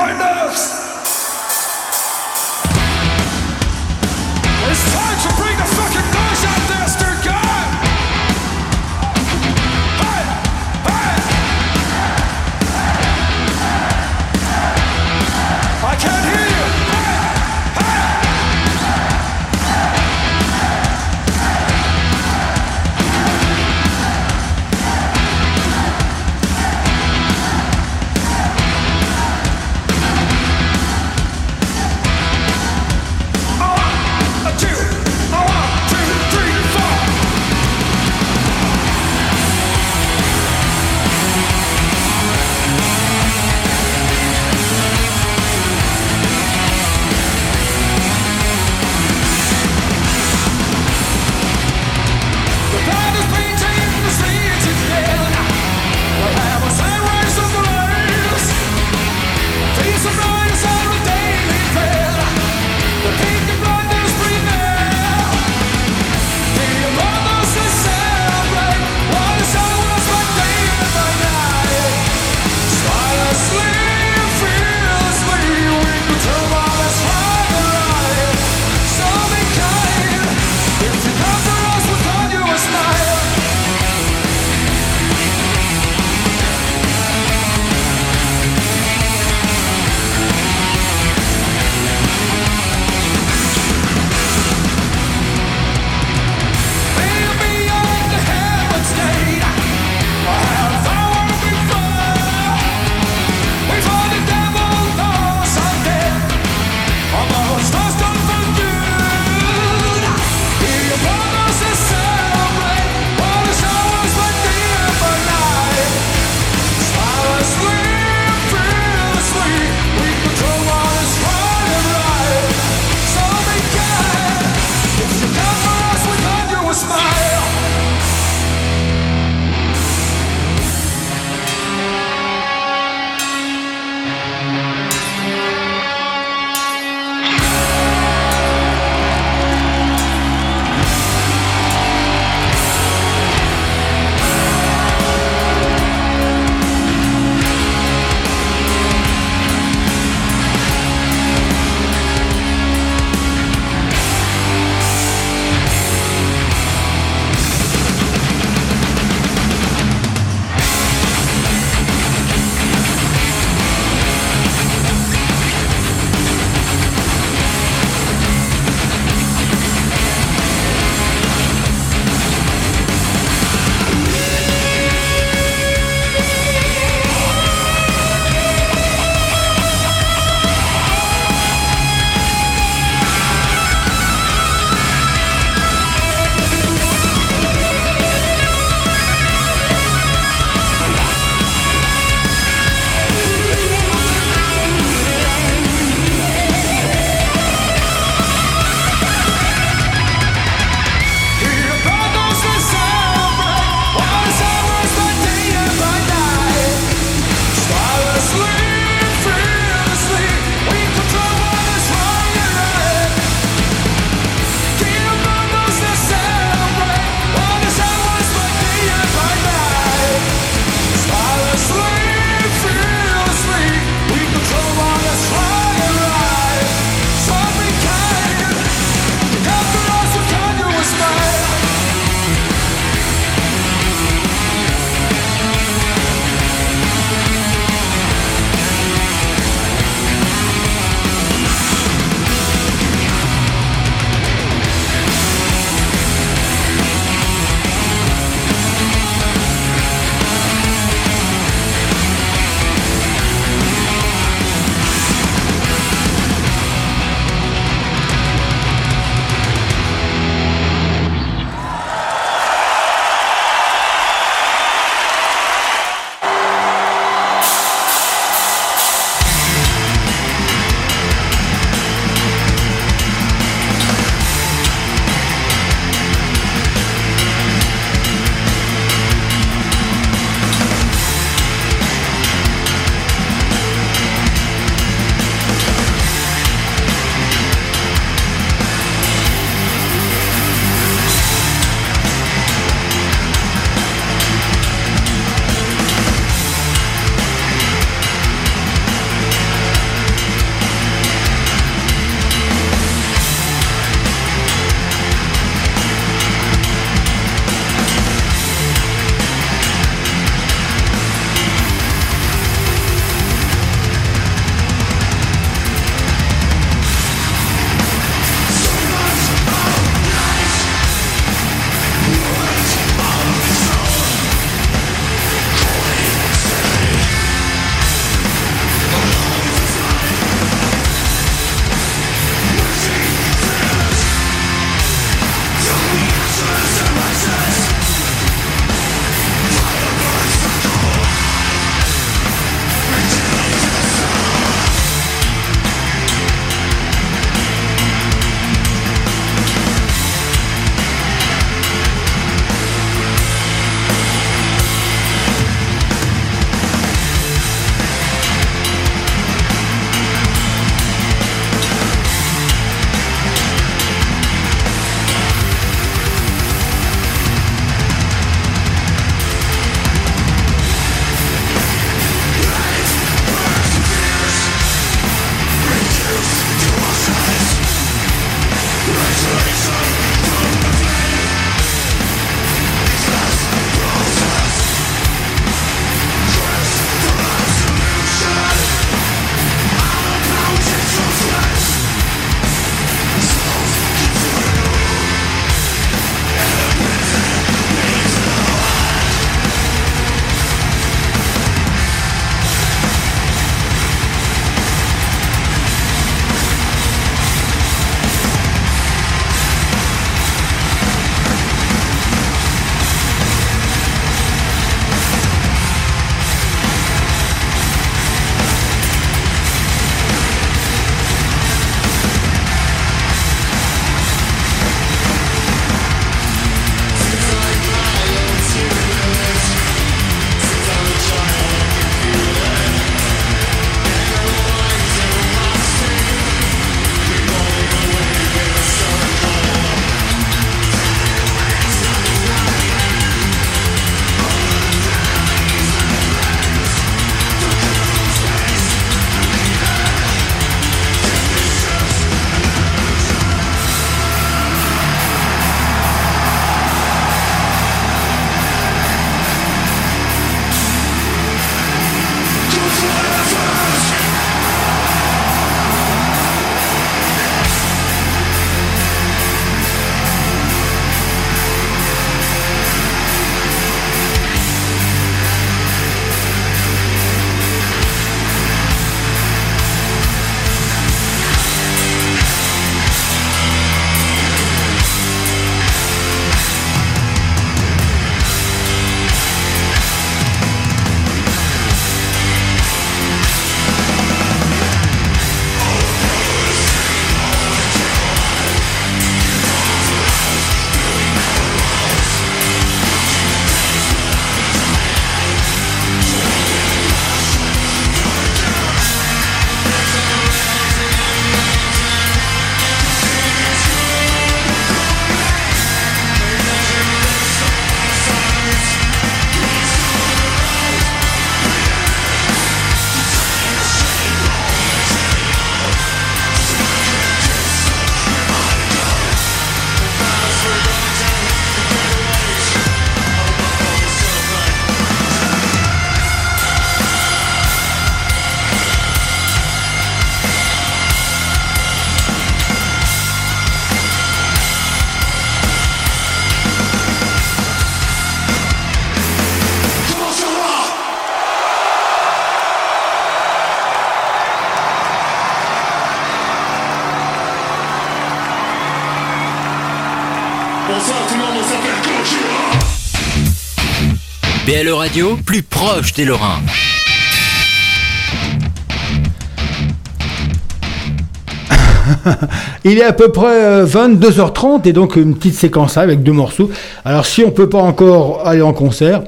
Speaker 1: BLE Radio, plus proche des Lorrains. (laughs)
Speaker 5: Il est à peu près euh, 22h30 et donc une petite séquence avec deux morceaux. Alors si on peut pas encore aller en concert,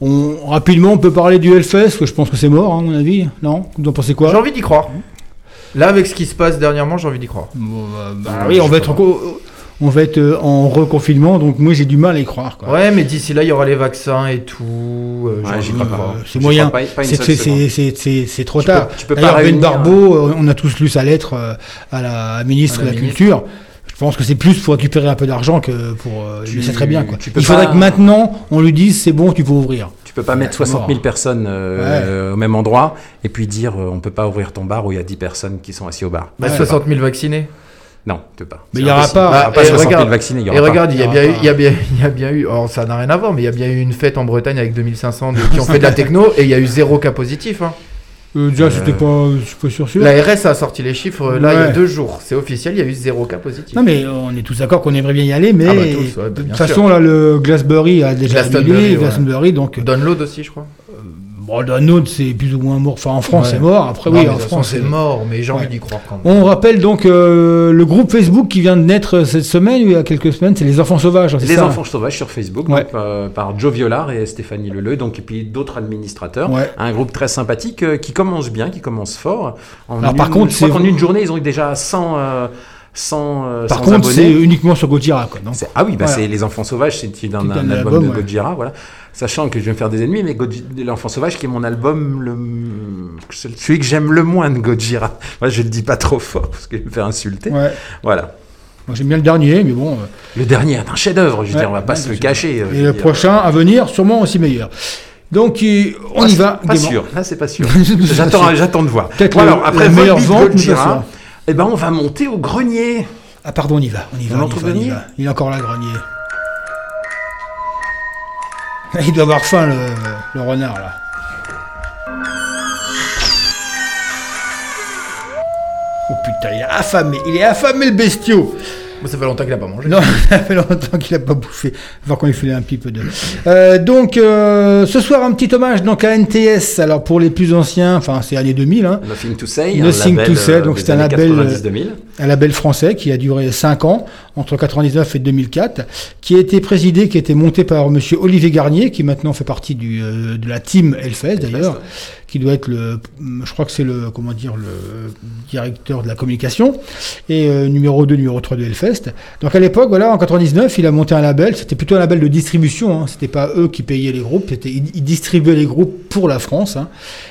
Speaker 5: on, rapidement on peut parler du Hellfest, que je pense que c'est mort hein, à mon avis. Non? Vous en pensez quoi?
Speaker 2: J'ai envie d'y croire. Là, avec ce qui se passe dernièrement, j'ai envie d'y croire.
Speaker 5: Bah oui, on va être encore- on va être euh, en reconfinement, donc moi j'ai du mal à y croire. quoi.
Speaker 2: Ouais, mais d'ici là, il y aura les vaccins et tout. euh,
Speaker 4: Ouais, j'y crois pas.
Speaker 2: croire.
Speaker 5: C'est moyen. C'est- trop
Speaker 4: Tu peux-
Speaker 5: tard.
Speaker 4: tu peux pas
Speaker 5: D'ailleurs, Ben Barbeau, euh, on a tous lu sa lettre euh, à la ministre
Speaker 2: À la
Speaker 5: de la
Speaker 2: ministre.
Speaker 5: Culture. Je pense que c'est plus pour récupérer un peu d'argent que pour. euh,
Speaker 4: Tu-
Speaker 5: mais c'est très bien. Quoi.
Speaker 4: tu peux
Speaker 5: Il faudrait
Speaker 4: pas-
Speaker 5: que maintenant on lui dise c'est bon, tu peux ouvrir.
Speaker 4: Tu peux pas mettre
Speaker 5: c'est
Speaker 4: 60 000
Speaker 5: mort.
Speaker 4: personnes euh, au même endroit et puis dire euh, on peut pas ouvrir ton bar où il y a 10 personnes qui sont assis au bar.
Speaker 2: Bah,
Speaker 4: Tu peux
Speaker 2: 60
Speaker 4: pas.
Speaker 2: 000 vaccinés.
Speaker 4: Non, tu peux pas.
Speaker 5: Mais il y aura pas-
Speaker 4: Il y aura
Speaker 2: Ah,
Speaker 4: pas
Speaker 2: et
Speaker 4: 60 000
Speaker 2: regarde,
Speaker 4: vaccinés. il y
Speaker 2: et
Speaker 4: aura pas.
Speaker 2: regarde, il y,
Speaker 5: y
Speaker 2: y a bien, il y a bien eu, alors ça n'a rien à voir, mais il y a bien eu une fête en Bretagne avec 2500 de, qui ont fait de la techno et il y a eu zéro cas positif. hein.
Speaker 5: Euh, déjà, c'était pas, je suis pas sûr. sûr.
Speaker 2: La RS a sorti les chiffres là il y a deux jours. C'est officiel, il y a eu zéro cas positif.
Speaker 5: Non mais on est tous d'accord qu'on aimerait bien y aller, mais
Speaker 2: Ah bah tous, ouais, bah,
Speaker 5: de toute façon là le Glasbury a déjà
Speaker 2: Glastonbury,
Speaker 5: annulé,
Speaker 2: ouais.
Speaker 5: Glastonbury, donc
Speaker 2: Download aussi, je crois.
Speaker 5: Bon, d'un autre c'est plus ou moins mort. Enfin en France
Speaker 2: Ouais.
Speaker 5: c'est mort. Après
Speaker 2: Non,
Speaker 5: oui en France
Speaker 2: c'est mort, mais j'ai envie
Speaker 5: Ouais.
Speaker 2: d'y croire quand même.
Speaker 5: On rappelle donc euh, le groupe Facebook qui vient de naître cette semaine, ou il y a quelques semaines, c'est les enfants sauvages. c'est
Speaker 4: Les
Speaker 5: ça
Speaker 4: enfants sauvages sur Facebook,
Speaker 5: Ouais.
Speaker 4: donc, euh, par Joe Violard et Stéphanie Leleu, donc, et puis d'autres administrateurs. Un groupe très sympathique euh, qui commence bien, qui commence fort. En
Speaker 5: Alors,
Speaker 4: une-
Speaker 5: par contre, c'est-
Speaker 4: qu'en une journée, ils ont déjà 100, euh, 100, euh,
Speaker 5: Par
Speaker 4: 100
Speaker 5: contre,
Speaker 4: abonnés.
Speaker 5: c'est uniquement sur Gojira. Quoi, donc,
Speaker 4: C'est- Ah oui, bah
Speaker 5: Voilà.
Speaker 4: c'est Les Enfants Sauvages, c'est un, album,
Speaker 5: album,
Speaker 4: de
Speaker 5: ouais.
Speaker 4: Gojira, voilà. Sachant que je vais me faire des ennemis, mais Goj- L'Enfant Sauvage, qui est mon album, le... celui que j'aime le moins de Gojira. Moi, je le dis pas trop fort parce que je vais me faire insulter.
Speaker 5: Ouais.
Speaker 4: Voilà.
Speaker 5: Moi j'aime bien le dernier, mais bon. euh,
Speaker 4: Le dernier est un chef-d'œuvre, je veux
Speaker 5: Ouais,
Speaker 4: dire, on va pas se le cacher. euh,
Speaker 5: Et le
Speaker 4: dire.
Speaker 5: prochain à venir, sûrement aussi meilleur. Donc on
Speaker 4: Ah,
Speaker 5: y va.
Speaker 4: Pas sûr, là c'est pas sûr.
Speaker 5: C'est pas (laughs)
Speaker 4: j'attends,
Speaker 5: sûr.
Speaker 4: j'attends de voir.
Speaker 5: Peut-être
Speaker 4: Bon, alors, après
Speaker 5: la meilleure vente,
Speaker 4: Gojira. Eh ben, on va monter au grenier.
Speaker 5: Ah pardon, on y va. On y va.
Speaker 4: On
Speaker 5: on y
Speaker 4: entre
Speaker 5: va, on y
Speaker 4: grenier
Speaker 5: va. Il est encore là, le grenier. Il doit avoir faim, le, le renard, là. Oh putain, il est affamé. Il est affamé, le bestiau.
Speaker 2: Ça fait longtemps qu'il a pas mangé.
Speaker 5: Non, (laughs) ça fait longtemps qu'il n'a pas bouffé. Falloir qu'on lui file un petit peu de. Euh, donc, euh, ce soir, un petit hommage donc, à NTS. Alors, pour les plus anciens, enfin, c'est années 2000. Hein,
Speaker 4: Nothing to say.
Speaker 5: Nothing
Speaker 4: un label,
Speaker 5: to say,
Speaker 4: euh,
Speaker 5: donc
Speaker 4: des
Speaker 5: c'est un label,
Speaker 4: 90-2000.
Speaker 5: un label français qui a duré 5 ans, entre 99 et 2004, qui a été présidé, qui a été monté par monsieur Olivier Garnier, qui maintenant fait partie du, euh, de la team Hellfest d'ailleurs, qui doit être le, je crois que c'est le, comment dire, le directeur de la communication, et euh, numéro 2, numéro 3 de Hellfest. Donc à l'époque, voilà, en 99, il a monté un label, c'était plutôt un label de distribution, hein, c'était pas eux qui payaient les groupes, c'était, ils, ils distribuaient les groupes pour la France, hein,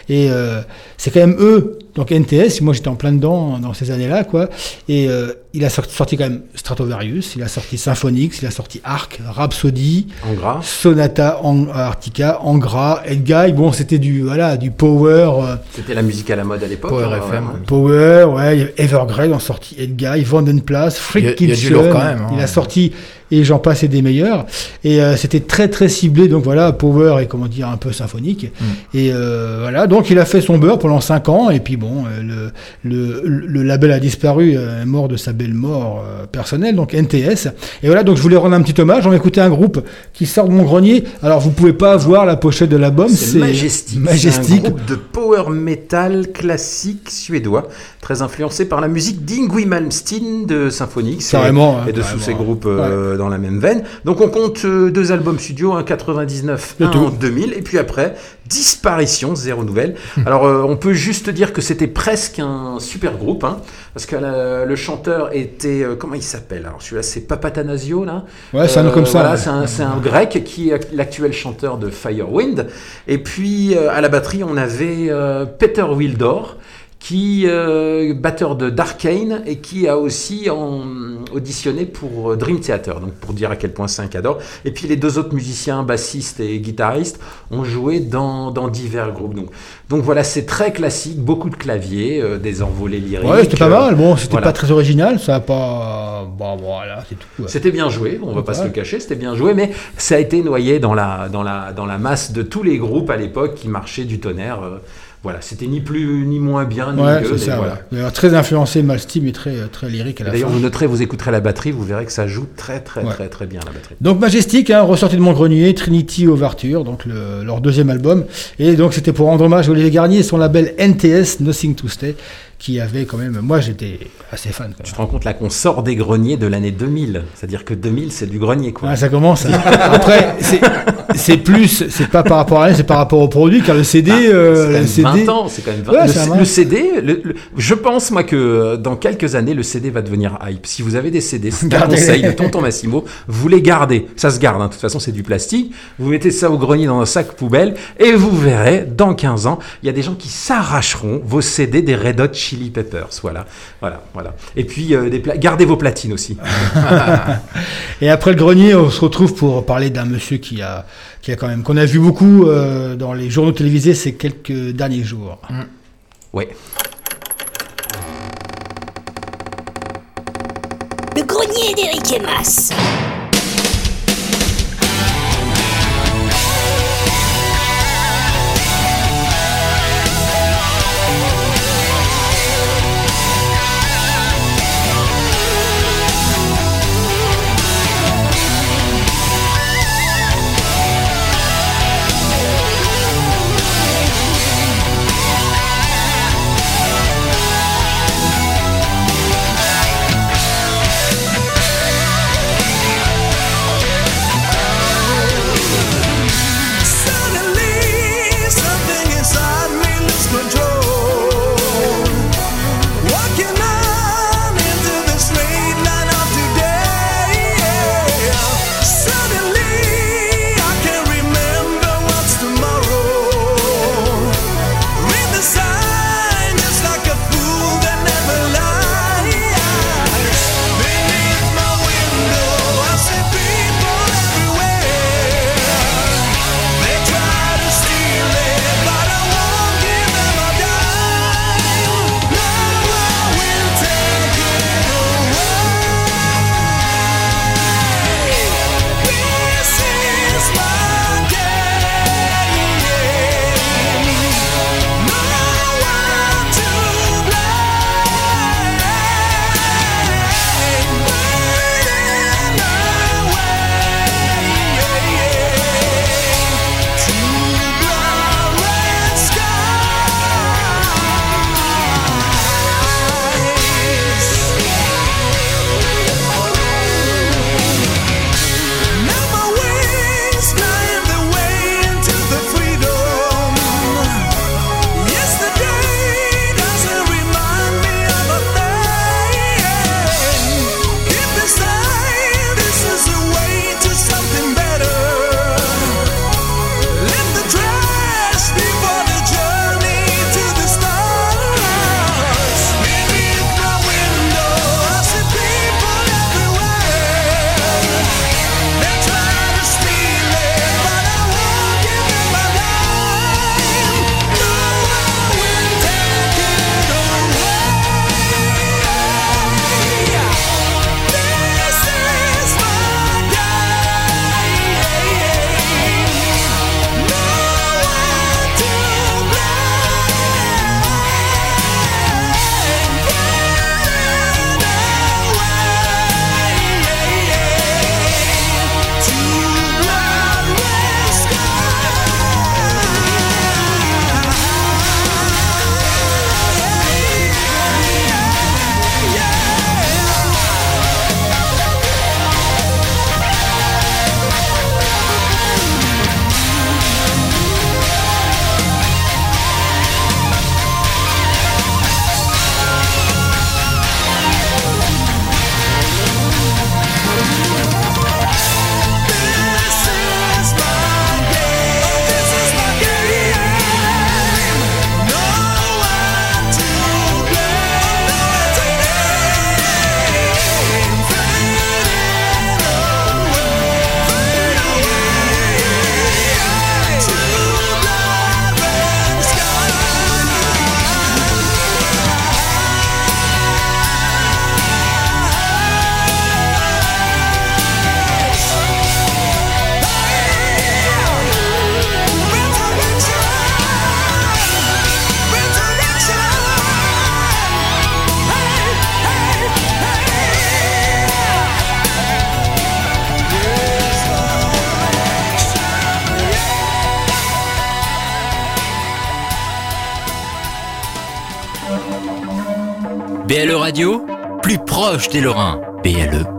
Speaker 5: et euh, c'est quand même eux, donc NTS, moi j'étais en plein dedans dans ces années-là, quoi, et euh, il a sorti, sorti quand même Stratovarius, il a sorti Symphonix, il a sorti Arc, Rhapsody,
Speaker 4: En gras.
Speaker 5: Sonata, en, Arctica, Angra, Edguy, bon c'était du, voilà, du power, euh,
Speaker 4: C'était la musique à la mode à l'époque.
Speaker 2: Power
Speaker 4: hein,
Speaker 2: FM,
Speaker 4: ouais.
Speaker 5: Power, ouais, il Evergrey en sorti Edguy, Vandenplas,
Speaker 2: Il y a-
Speaker 5: Freak
Speaker 2: il y a du
Speaker 5: Kitchen,
Speaker 2: lourd quand même, hein.
Speaker 5: il a sorti et j'en passe et des meilleurs. Et euh, c'était très très ciblé. Donc voilà Power et comment dire un peu symphonique.
Speaker 2: Mm.
Speaker 5: et euh, voilà. Donc il a fait son beurre pendant 5 ans. Et puis bon euh, le, le, le label a disparu est mort de sa belle mort personnelle donc NTS et voilà donc je voulais rendre un petit hommage. On va écouter un groupe qui sort de mon grenier. Alors vous pouvez pas voir la pochette de l'album
Speaker 4: C'est Majestic.
Speaker 5: Majestic.
Speaker 4: C'est un groupe de power metal classique suédois, très influencé par la musique d'Ingui Malmsteen de Symphonix
Speaker 5: Carrément, hein,
Speaker 4: et de tous ces groupes euh, dans la même veine. Donc on compte euh, deux albums studio, un 99,
Speaker 5: Le
Speaker 4: un en 2000, et puis après disparition, zéro nouvelle. Alors euh, on peut juste dire que c'était presque un super groupe, hein, parce que la- le chanteur était euh, comment il s'appelle? Alors celui-là c'est Papatanasio là.
Speaker 5: Ouais, c'est un nom comme ça,
Speaker 4: voilà,
Speaker 5: ouais.
Speaker 4: c'est un, grec qui est l'actuel chanteur de Firewind. Et puis à la batterie, on avait Peter Wildor, qui euh, batteur de Darkane et qui a aussi en, auditionné pour euh, Dream Theater, donc pour dire à quel point c'est un cadre. Et puis les deux autres musiciens, bassistes et guitaristes, ont joué dans, dans divers groupes. Donc, donc voilà, c'est très classique, beaucoup de claviers, euh, des envolées lyriques.
Speaker 5: ouais c'était pas
Speaker 4: euh,
Speaker 5: mal bon c'était
Speaker 4: voilà.
Speaker 5: pas très original ça a pas bon voilà c'est tout ouais.
Speaker 4: C'était bien joué, on va pas
Speaker 5: Ouais.
Speaker 4: se le cacher, c'était bien joué, mais ça a été noyé dans la, dans la, dans la masse de tous les groupes à l'époque qui marchaient du tonnerre. euh, Voilà, c'était ni plus ni moins bien, ni
Speaker 5: Ouais,
Speaker 4: mieux.
Speaker 5: ça.
Speaker 4: voilà.
Speaker 5: D'ailleurs, Très influencé Malsteam et très, très lyrique à la
Speaker 4: D'ailleurs, vous noterez, vous écouterez la batterie, vous verrez que ça joue très très
Speaker 5: Ouais.
Speaker 4: très très bien la batterie.
Speaker 5: Donc Majestic, hein, ressorti de mon grenier, Trinity Overture, donc le- leur deuxième album. Et donc c'était pour rendre hommage à Olivier Garnier et son label NTS, Nothing to Stay, qui avait quand même... Moi j'étais assez fan. Quand
Speaker 4: Tu te rends compte là qu'on sort des greniers de l'année 2000, c'est-à-dire que 2000 c'est du grenier quoi.
Speaker 5: Ah, ça commence. hein. Après, c'est- plus, c'est pas par rapport à elle, c'est par rapport au produit, car le CD, euh,
Speaker 4: quand même
Speaker 5: le CD
Speaker 4: 20 ans, c'est quand même 20
Speaker 5: Ouais,
Speaker 4: le, CD, le- le- je pense moi que euh, dans quelques années, le CD va devenir hype. Si vous avez des CD, c'est un conseil de Tonton Massimo, vous les gardez. Ça se garde, hein. de toute façon c'est du plastique. Vous mettez ça au grenier dans un sac poubelle et vous verrez, dans 15 ans, il y a des gens qui s'arracheront vos CD des Red Hot Chili Peppers. Voilà, voilà, voilà. Et puis euh, des gardez vos platines aussi. (laughs)
Speaker 5: Et après le grenier, on se retrouve pour parler d'un monsieur qui a, qui a quand même, qu'on a vu beaucoup euh, dans les journaux télévisés ces quelques derniers jours.
Speaker 4: Ouais.
Speaker 14: Le grenier d'Eric et
Speaker 1: plus proche des Lorrains. BLE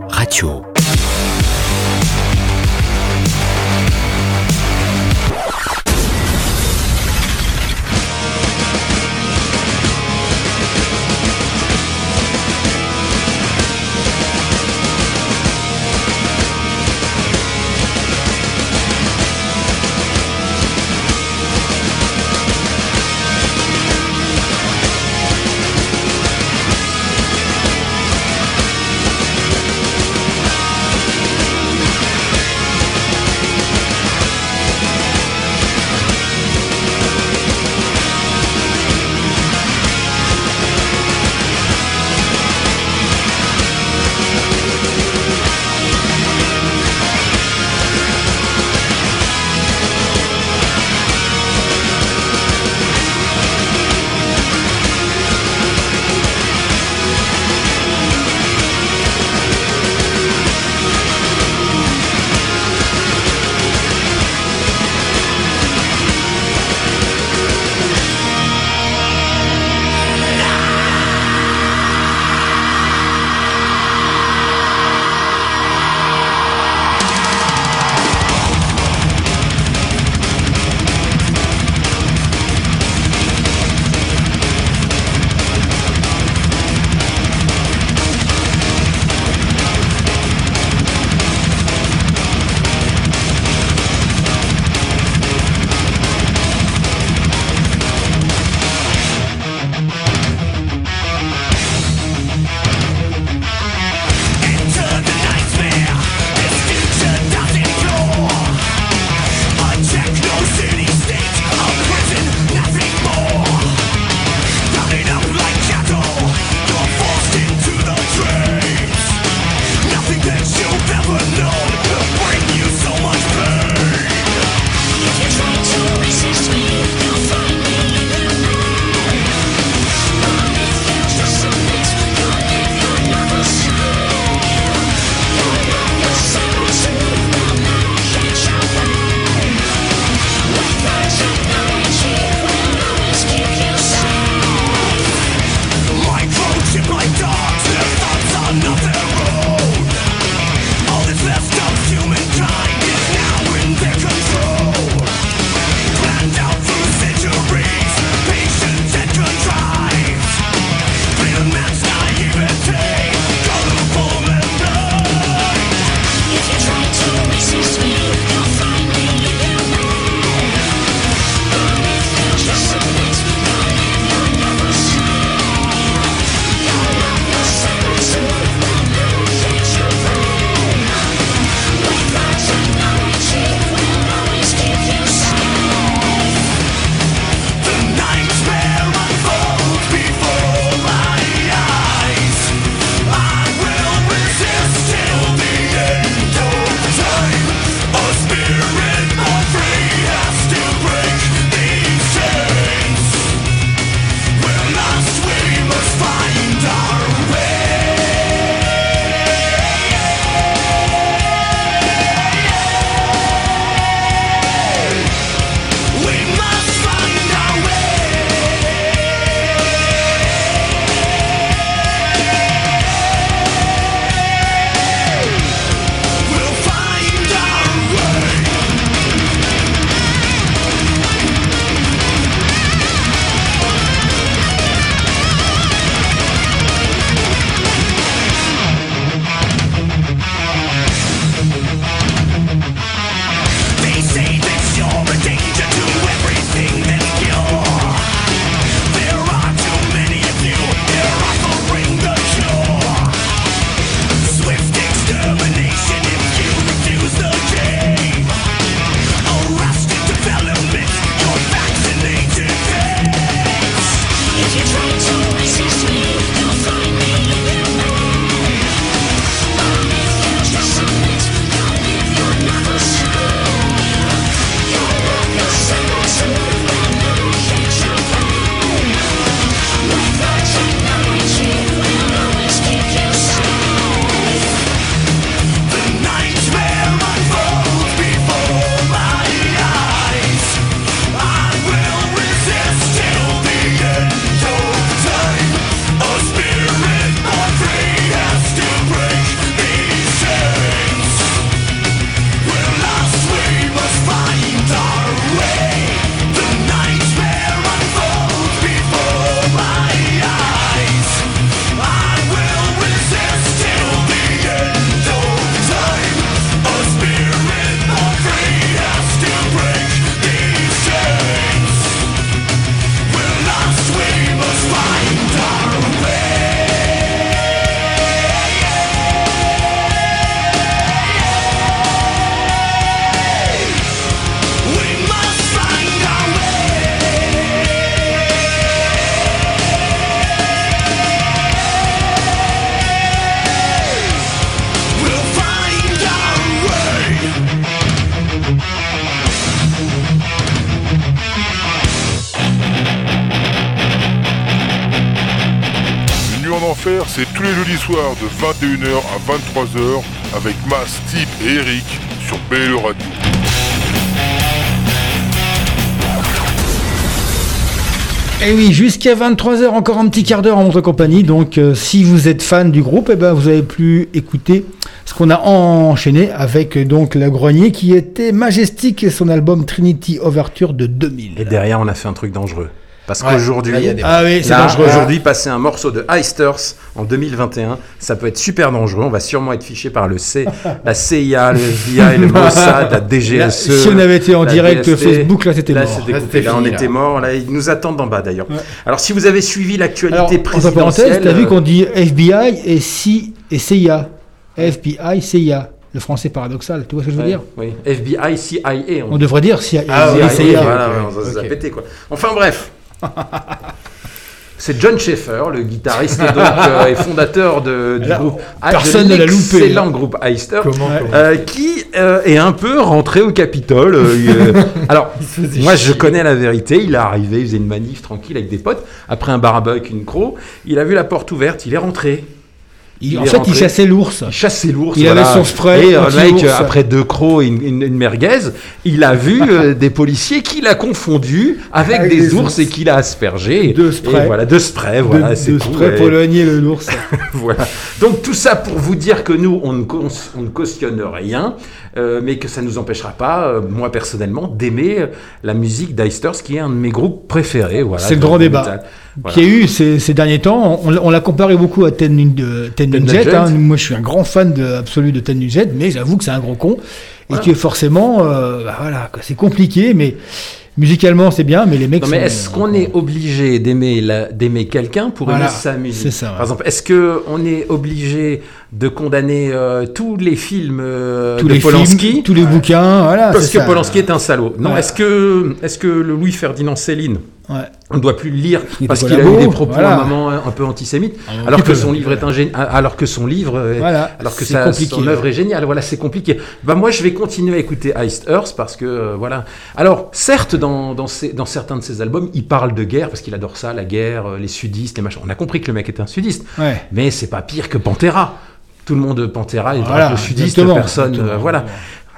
Speaker 6: 21h à 23h avec Mas, Tip et Eric sur BLE Radio.
Speaker 5: Et oui, jusqu'à 23h, encore un petit quart d'heure en votre compagnie. Donc, euh, si vous êtes fan du groupe, eh ben, vous avez pu écouter ce qu'on a enchaîné avec euh, donc La Grenier qui était majestique et son album Trinity Overture de 2000.
Speaker 4: Et derrière, on a fait un truc dangereux. Parce
Speaker 5: Ouais,
Speaker 4: qu'aujourd'hui,
Speaker 5: là, il y a des- Ah oui, c'est
Speaker 4: là,
Speaker 5: dangereux.
Speaker 4: Aujourd'hui, passer un morceau de Heisters en 2021, ça peut être super dangereux. On va sûrement être fiché par le C, la CIA, le FBI, le (laughs) Mossad, la DGSE.
Speaker 5: Là, si on avait été en direct
Speaker 4: DST.
Speaker 5: Facebook, là, c'était mort. Là, c'était
Speaker 4: Là, on était
Speaker 5: là.
Speaker 4: mort. Là, ils nous attendent en bas d'ailleurs. Alors, si vous avez suivi l'actualité
Speaker 5: entre
Speaker 4: présidentielle,
Speaker 5: t'as vu
Speaker 4: euh,
Speaker 5: qu'on dit FBI et, CIA. FBI, CIA. Le français paradoxal, tu vois ce que je veux
Speaker 4: Ouais,
Speaker 5: dire?
Speaker 4: Oui, FBI, CIA.
Speaker 5: On devrait dire CIA.
Speaker 4: Ah oui,
Speaker 5: CIA.
Speaker 4: voilà,
Speaker 5: Ok,
Speaker 4: on va se
Speaker 5: ok.
Speaker 4: la péter, quoi. Enfin bref. (laughs) C'est John Schaeffer, le guitariste donc, (laughs) euh, et fondateur de, du groupe
Speaker 5: personne ne l'a loupé.
Speaker 4: Excellent groupe Heister,
Speaker 5: Comment, comment
Speaker 4: euh, qui euh, est un peu rentré au Capitole. (laughs) alors, moi je connais la vérité. Il est arrivé, il faisait une manif tranquille avec des potes. Après un barbecue, une croc, il a vu la porte ouverte, il est rentré.
Speaker 5: Il- en fait, il chassait l'ours.
Speaker 4: Il chassait l'ours.
Speaker 5: Il avait son spray
Speaker 4: Et le mec, euh, après deux crocs et une, une- une merguez, il a vu (laughs) euh, des policiers qu'il a confondus avec,
Speaker 5: Avec
Speaker 4: des,
Speaker 5: des
Speaker 4: ours, et qu'il a aspergés.
Speaker 5: Deux sprays.
Speaker 4: Et voilà, deux sprays, voilà,
Speaker 5: de,
Speaker 4: c'est
Speaker 5: de
Speaker 4: tout.
Speaker 5: spray
Speaker 4: ouais.
Speaker 5: pour éloigner le l'ours. (laughs)
Speaker 4: voilà. Donc tout ça pour vous dire que nous, on ne, on ne cautionne rien, euh, mais que ça ne nous empêchera pas, euh, moi personnellement, d'aimer euh, la musique d'Eisters, qui est un de mes groupes préférés. Voilà,
Speaker 5: C'est le grand débat.
Speaker 4: Voilà.
Speaker 5: qu'il y a eu ces, ces derniers temps. On, l'a- on l'a comparé beaucoup à Ten, de- Ten Nugent. hein. Moi, je suis un grand fan de, absolu de Ten Nugent, mais j'avoue que c'est un gros con. Et que forcément, euh, bah voilà, c'est compliqué, mais musicalement, c'est bien, mais les mecs
Speaker 4: Non, mais est-ce qu'on est obligé d'aimer quelqu'un pour
Speaker 5: Voilà,
Speaker 4: aimer sa musique
Speaker 5: c'est ça, ouais.
Speaker 4: Par exemple, est-ce que on est obligé de condamner euh, tous les films euh,
Speaker 5: tous
Speaker 4: de
Speaker 5: les
Speaker 4: Polanski
Speaker 5: films, tous les bouquins, voilà.
Speaker 4: parce que
Speaker 5: ça.
Speaker 4: Polanski est un salaud. Non,
Speaker 5: Ouais.
Speaker 4: est-ce que est-ce que le Louis Ferdinand Céline
Speaker 5: Ouais.
Speaker 4: on ne doit plus le lire
Speaker 5: Il
Speaker 4: parce qu'il a eu des propos
Speaker 5: voilà.
Speaker 4: à un moment un peu antisémites,
Speaker 5: Un
Speaker 4: alors
Speaker 5: petit
Speaker 4: que
Speaker 5: peu,
Speaker 4: son
Speaker 5: ouais.
Speaker 4: livre est un génie, alors que son livre, est-
Speaker 5: Voilà,
Speaker 4: alors que sa, son œuvre est géniale. Voilà, c'est compliqué. Bah moi, je vais continuer à écouter Iced Earth parce que euh, voilà. Alors, certes, dans dans, ses- dans certains de ses albums, il parle de guerre parce qu'il adore ça, la guerre, euh, les sudistes, les machins. On a compris que le mec est un sudiste, mais c'est pas pire que Pantera. Tout le monde Pantera est
Speaker 5: Voilà,
Speaker 4: sudiste, personne, euh, voilà.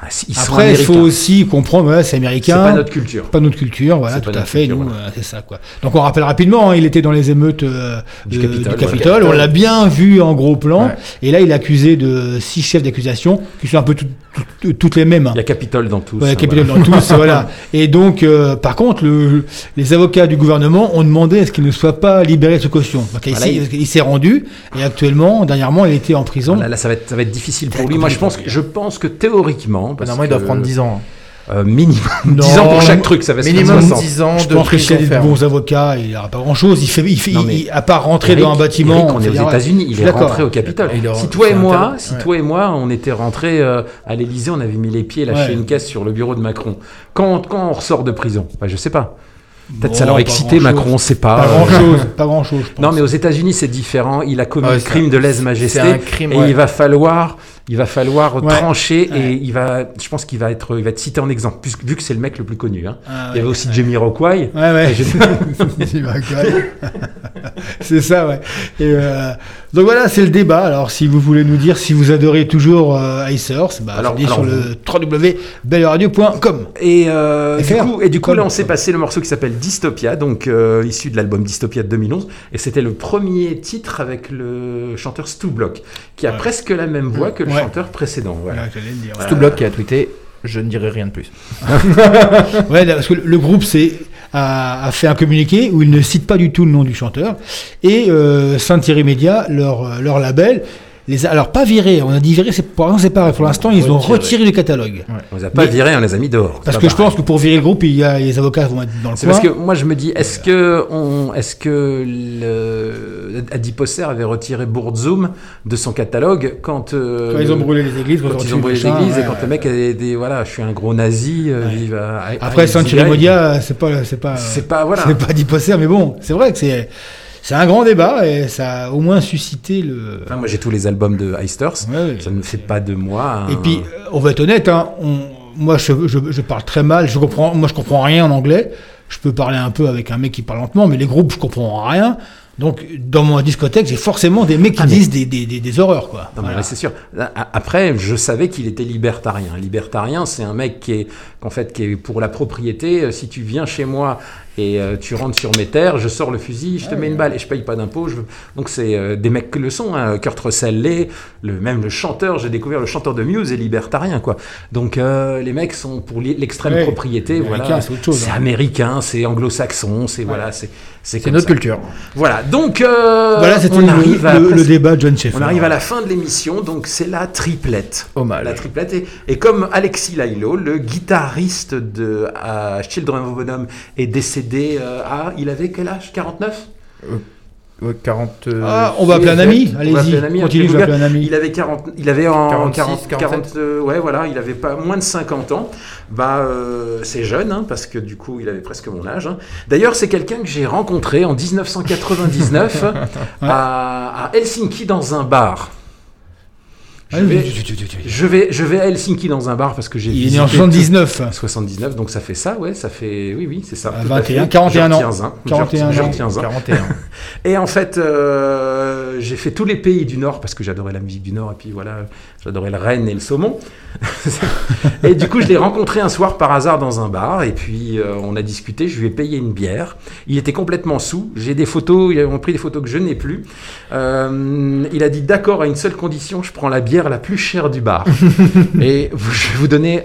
Speaker 4: Ah, Ils
Speaker 5: Après, il faut aussi comprendre, voilà, c'est américain.
Speaker 4: C'est pas notre culture.
Speaker 5: Pas notre culture, voilà, tout à fait.
Speaker 4: culture,
Speaker 5: Nous,
Speaker 4: voilà.
Speaker 5: euh, c'est ça, quoi. Donc, on rappelle rapidement, hein, il était dans les émeutes euh,
Speaker 4: Du
Speaker 5: de-
Speaker 4: Capitole,
Speaker 5: du
Speaker 4: ouais.
Speaker 5: Capitole. On l'a bien vu en gros plan.
Speaker 4: Ouais.
Speaker 5: Et là, il est accusé de six chefs d'accusation qui sont un peu tout- toutes les mêmes. hein.
Speaker 4: Il y a Capitole dans tous.
Speaker 5: Ouais,
Speaker 4: hein,
Speaker 5: Capitole
Speaker 4: voilà.
Speaker 5: dans tous, (laughs) voilà. Et donc, euh, par contre, le, les avocats du gouvernement ont demandé à ce qu'il ne soit pas libéré sous caution. Donc, il
Speaker 4: Voilà,
Speaker 5: s'est-
Speaker 4: il-
Speaker 5: il s'est rendu. Et actuellement, dernièrement, il était en prison.
Speaker 4: Là, là, ça va être, ça va être difficile pour lui. Moi, je pense, que- je pense que théoriquement, parce
Speaker 2: Normalement, il doit
Speaker 4: que-
Speaker 2: prendre 10 ans. hein.
Speaker 4: Euh, minimum
Speaker 5: Non,
Speaker 4: 10 ans pour chaque truc, ça va se
Speaker 2: minimum
Speaker 4: faire 60.
Speaker 2: 10 ans
Speaker 5: Je
Speaker 2: de
Speaker 5: pense que s'il y a
Speaker 2: prison
Speaker 5: des
Speaker 2: ferme.
Speaker 5: bons avocats, il n'aura pas grand chose. Il fait, il fait,
Speaker 4: Non,
Speaker 5: il- à part rentrer
Speaker 4: Eric-
Speaker 5: dans un bâtiment.
Speaker 4: Eric, on est
Speaker 5: c'est
Speaker 4: aux États-Unis, il est rentré au Capitole. Si toi et moi, si
Speaker 2: Ouais.
Speaker 4: toi et moi, on était rentrés euh, à l'Élysée, on avait mis les pieds, lâché
Speaker 5: Ouais.
Speaker 4: une caisse sur le bureau de Macron. Quand, quand on ressort de prison, bah, je sais pas. Peut-être
Speaker 5: Bon,
Speaker 4: ça l'aurait
Speaker 5: pas
Speaker 4: excité
Speaker 5: grand-chose.
Speaker 4: Macron, on sait pas.
Speaker 5: Pas grand chose, (laughs) pas grand chose. Je pense.
Speaker 4: Non, mais aux États-Unis, c'est différent. Il a commis
Speaker 2: Ouais,
Speaker 4: le crime
Speaker 2: un-
Speaker 4: de lèse-majesté. et
Speaker 2: ouais.
Speaker 4: il va falloir, il va falloir
Speaker 5: Ouais.
Speaker 4: trancher
Speaker 5: Ouais.
Speaker 4: et il va, je pense qu'il va être, il va être cité en exemple, puisque, vu que c'est le mec le plus connu. hein.
Speaker 5: Ah,
Speaker 4: il y avait aussi Jamie Rockway. Et (laughs) (laughs)
Speaker 5: c'est ça, ouais. Et, euh, donc voilà, c'est le débat. Alors, si vous voulez nous dire si vous adorez toujours euh, Icers, bah,
Speaker 4: Alors-
Speaker 5: allez sur
Speaker 4: alors,
Speaker 5: le www.belleradio.com.
Speaker 4: Et, euh, du
Speaker 5: FR.
Speaker 4: coup, et du coup,
Speaker 5: Comme-
Speaker 4: là, on s'est passé le morceau qui s'appelle Dystopia, donc euh, issu de l'album Dystopia de 2011, et c'était le premier titre avec le chanteur Stu Block, qui a
Speaker 5: Ouais.
Speaker 4: presque la même voix que le
Speaker 5: Ouais.
Speaker 4: chanteur précédent. Voilà.
Speaker 5: Ouais,
Speaker 2: qui a tweeté Je ne dirai rien de plus. (laughs)
Speaker 5: Ouais, parce que le groupe c'est, a, a fait un communiqué où il ne cite pas du tout le nom du chanteur. Et euh, Saint-Thierry Media, leur, leur label, les a, alors pas virés, on a dit virés, c'est pour l'instant c'est pareil. Pour l'instant, ils ont
Speaker 4: Retiré.
Speaker 5: du catalogue.
Speaker 4: On les a pas
Speaker 5: Mais-
Speaker 4: virés, on les a mis dehors.
Speaker 5: Parce que je pense que pour virer le groupe, il y a, les avocats vont être dans le
Speaker 4: C'est parce que moi je me dis, est-ce que on, est-ce que le Adiposer avait retiré Bourdzoum de son catalogue quand, euh,
Speaker 5: Quand ils ont brûlé les églises,
Speaker 4: quand
Speaker 5: quand
Speaker 4: ils ont brûlé les églises et
Speaker 5: ouais,
Speaker 4: quand
Speaker 5: ouais.
Speaker 4: le mec a des voilà, je suis un gros nazi, euh, vive à- à-
Speaker 5: Après. Media, c'est pas, c'est pas,
Speaker 4: C'est pas voilà.
Speaker 5: c'est pas dit posser, mais bon, c'est vrai que c'est, c'est un grand débat et ça a au moins suscité le.
Speaker 4: Enfin, moi j'ai tous les albums de Heisters,
Speaker 5: Ouais,
Speaker 4: ça ne fait pas de moi. un-
Speaker 5: Et puis, euh, on va être honnête, hein, on, moi je, je, je parle très mal, je comprends, moi je comprends rien en anglais. Je peux parler un peu avec un mec qui parle lentement, mais les groupes, je comprends rien. Donc, dans mon discothèque, j'ai forcément des mecs qui
Speaker 4: Ah,
Speaker 5: disent des, des, des, des horreurs, quoi.
Speaker 4: Non,
Speaker 5: Voilà.
Speaker 4: c'est sûr. A- Après, je savais qu'il était libertarien. Libertarien, c'est un mec qui est, qu'en fait, qui est pour la propriété. Euh, Si tu viens chez moi et euh, tu rentres sur mes terres, je sors le fusil, je te mets une balle et je paye pas d'impôts. je Donc c'est euh, des mecs qui le sont. Hein. Kurt Russell l'est, le même le chanteur. J'ai découvert le chanteur de Muse est libertarien, quoi. Donc euh, les mecs sont pour l'extrême
Speaker 5: Ouais.
Speaker 4: propriété. Voilà,
Speaker 5: c'est hein.
Speaker 4: américain, c'est anglo-saxon, c'est voilà, c'est c'est
Speaker 2: notre
Speaker 4: ça.
Speaker 2: culture.
Speaker 4: Voilà. Donc
Speaker 5: Voilà, c'était
Speaker 4: on
Speaker 5: le,
Speaker 4: arrive à
Speaker 5: le- débat de John
Speaker 4: on arrive à la fin de l'émission, donc c'est la triplette.
Speaker 2: Hommage.
Speaker 4: La triplette. Et, et comme Alexis Lailo, le guitariste de Children of Bodom, est décédé euh, à. Il avait quel âge? 49
Speaker 2: Ouais, 40. euh,
Speaker 5: Ah, on va appeler un ami. Allez-y, continue, je vais appeler un ami.
Speaker 4: Il avait 40, il avait en
Speaker 2: 46,
Speaker 4: 40,
Speaker 2: 47.
Speaker 4: 40, euh, ouais, voilà, il avait pas moins de 50 ans. Bah, euh, c'est jeune, hein, parce que du coup, il avait presque mon âge. hein. D'ailleurs, c'est quelqu'un que j'ai rencontré en 1999 (laughs) à, à Helsinki dans un bar. Je
Speaker 5: Ah,
Speaker 4: vais, je je à Helsinki dans un bar parce que j'ai
Speaker 5: Il est né en 79.
Speaker 4: tout- 79, donc ça fait ça, ouais, ça fait, oui, oui, c'est ça.
Speaker 5: À
Speaker 4: tout à
Speaker 5: 21,
Speaker 4: fait.
Speaker 5: 41
Speaker 4: Je
Speaker 5: ans.
Speaker 4: retiens un, je
Speaker 5: 41
Speaker 4: retiens- je
Speaker 5: ans.
Speaker 4: retiens un.
Speaker 2: 41. (laughs)
Speaker 4: Et en fait, euh, j'ai fait tous les pays du Nord parce que j'adorais la musique du Nord et puis voilà, j'adorais le renne et le saumon. (laughs) et du coup, je l'ai rencontré un soir par hasard dans un bar et puis euh, on a discuté. Je lui ai payé une bière. Il était complètement sous. J'ai des photos. Ils ont pris des photos que je n'ai plus. Euh, il a dit d'accord à une seule condition. Je prends la bière la plus chère du bar. (laughs) et vous- je vais vous donner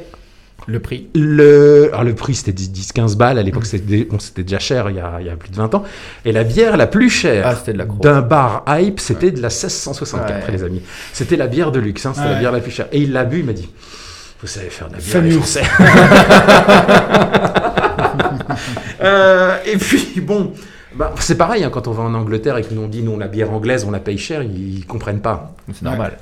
Speaker 2: Le prix.
Speaker 4: le, alors le prix c'était 10-15 balles, à l'époque c'était bon, c'était déjà cher il y, a, il y a plus de 20 ans. Et la bière la plus chère
Speaker 2: Ah, c'était de la Croix.
Speaker 4: d'un bar hype, c'était de la 1664
Speaker 2: Ouais.
Speaker 4: les amis. C'était la bière de luxe, hein, c'était la bière la plus chère. Et il l'a bu, il m'a dit, vous savez faire de la bière
Speaker 5: Famille.
Speaker 4: les Français. (laughs) Euh, et puis bon, bah, c'est pareil hein, quand on va en Angleterre et que nous on dit nous la bière anglaise on la paye cher, ils, ils comprennent pas.
Speaker 2: C'est normal.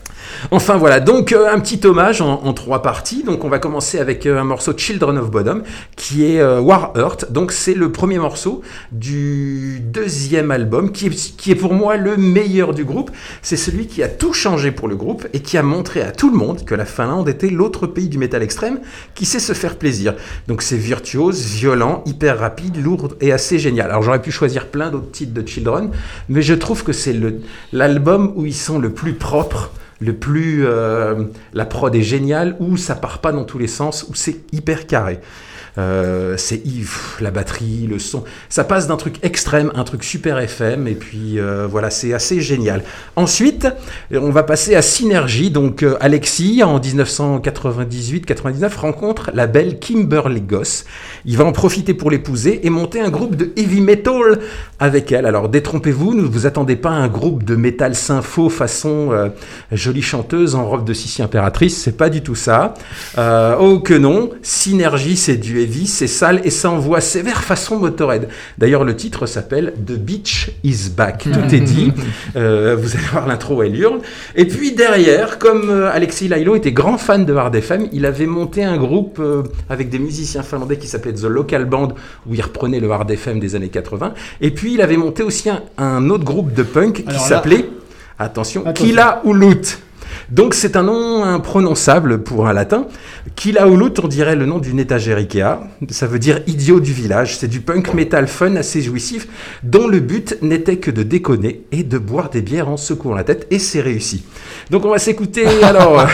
Speaker 4: Enfin voilà, donc euh, un petit hommage en, trois parties. Donc on va commencer avec euh, un morceau Children of Bodom qui est euh, War. Donc c'est le premier morceau du deuxième album qui est, qui est pour moi le meilleur du groupe. C'est celui qui a tout changé pour le groupe et qui a montré à tout le monde que la Finlande était l'autre pays du métal extrême qui sait se faire plaisir. Donc c'est virtuose, violent, hyper rapide, lourd et assez génial. Alors j'aurais pu choisir plein d'autres titres de Children, mais je trouve que c'est l'album où ils sont le plus propres le plus euh, la prod est géniale où ça part pas dans tous les sens où c'est hyper carré Euh, c'est la batterie le son. Ça passe d'un truc extrême un truc super FM et puis euh, voilà c'est assez génial. Ensuite on va passer à Synergie. Donc euh, Alexis en 1998-99 rencontre la belle Kimberly Goss. Il va en profiter pour l'épouser et monter un groupe de heavy metal avec elle. Alors détrompez-vous ne vous attendez pas à un groupe de métal sympho façon euh, jolie chanteuse en robe de Sissi impératrice, c'est pas du tout ça. Euh, oh que non, Synergie c'est du c'est sale et ça envoie sévère façon Motorhead. D'ailleurs le titre s'appelle The Beach is Back, tout est dit. Euh, vous allez voir l'intro, elle hurle. Et puis derrière, comme euh, Alexis Lailo était grand fan de Hard FM, il avait monté un groupe euh, avec des musiciens finlandais qui s'appelait The Local Band, où il reprenait le Hard FM des années 80. Et puis il avait monté aussi un, un autre groupe de punk qui
Speaker 5: là-
Speaker 4: s'appelait, attention,
Speaker 5: Attention.
Speaker 4: Kila Ulut. Donc c'est un nom imprononçable pour un latin. Kila Ulut, on dirait le nom d'une étagère Ikea. Ça veut dire idiot du village. C'est du punk metal fun assez jouissif, dont le but n'était que de déconner et de boire des bières en secouant la tête. Et c'est réussi. Donc on va s'écouter (laughs) alors.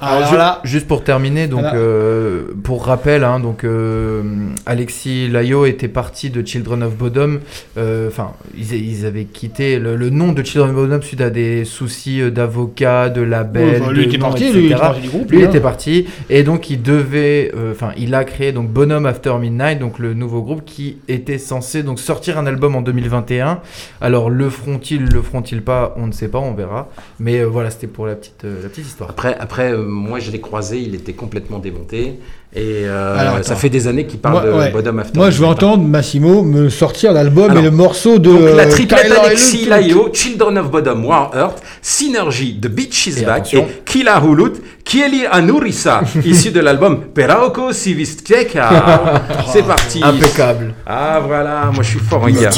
Speaker 5: Alors
Speaker 2: Ju-
Speaker 5: là-
Speaker 2: Juste pour terminer, donc
Speaker 5: Voilà.
Speaker 2: euh, pour rappel, hein, donc euh, Alexis Layo était parti de Children of Bodom. euh, Enfin, ils, ils avaient quitté le, le nom de Children of Bodom suite à des soucis d'avocat, de label,
Speaker 5: Ouais, lui
Speaker 2: de
Speaker 5: était
Speaker 2: nom,
Speaker 5: parti,
Speaker 2: etc.
Speaker 5: lui, il était parti du groupe,
Speaker 2: Lui était
Speaker 5: hein.
Speaker 2: parti et donc il devait, euh, enfin, il a créé donc Bonhomme After Midnight, donc le nouveau groupe qui était censé donc sortir un album en 2021. Alors le feront-ils, le feront-ils pas, on ne sait pas, on verra. Mais euh, voilà, c'était pour la petite, euh, la petite histoire.
Speaker 4: Après, après euh, moi je l'ai croisé, il était complètement démonté. Et euh,
Speaker 5: Alors,
Speaker 4: ça fait des années qu'il parle
Speaker 5: Moi,
Speaker 4: de
Speaker 5: ouais.
Speaker 4: Bottom After.
Speaker 5: Moi, je veux entendre Massimo me sortir l'album et le morceau de.
Speaker 4: Donc la triplette Alexis. Laio, Children of Bodom, War Earth, Synergy, The Beach is
Speaker 2: Et
Speaker 4: Back et Kila Hulut, Kieli Anurisa, (laughs) issu de l'album Perauko Sivisteka. (laughs) C'est parti.
Speaker 2: Impeccable.
Speaker 4: Ah voilà, moi je suis fort en gars.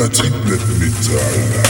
Speaker 7: La triplette métal.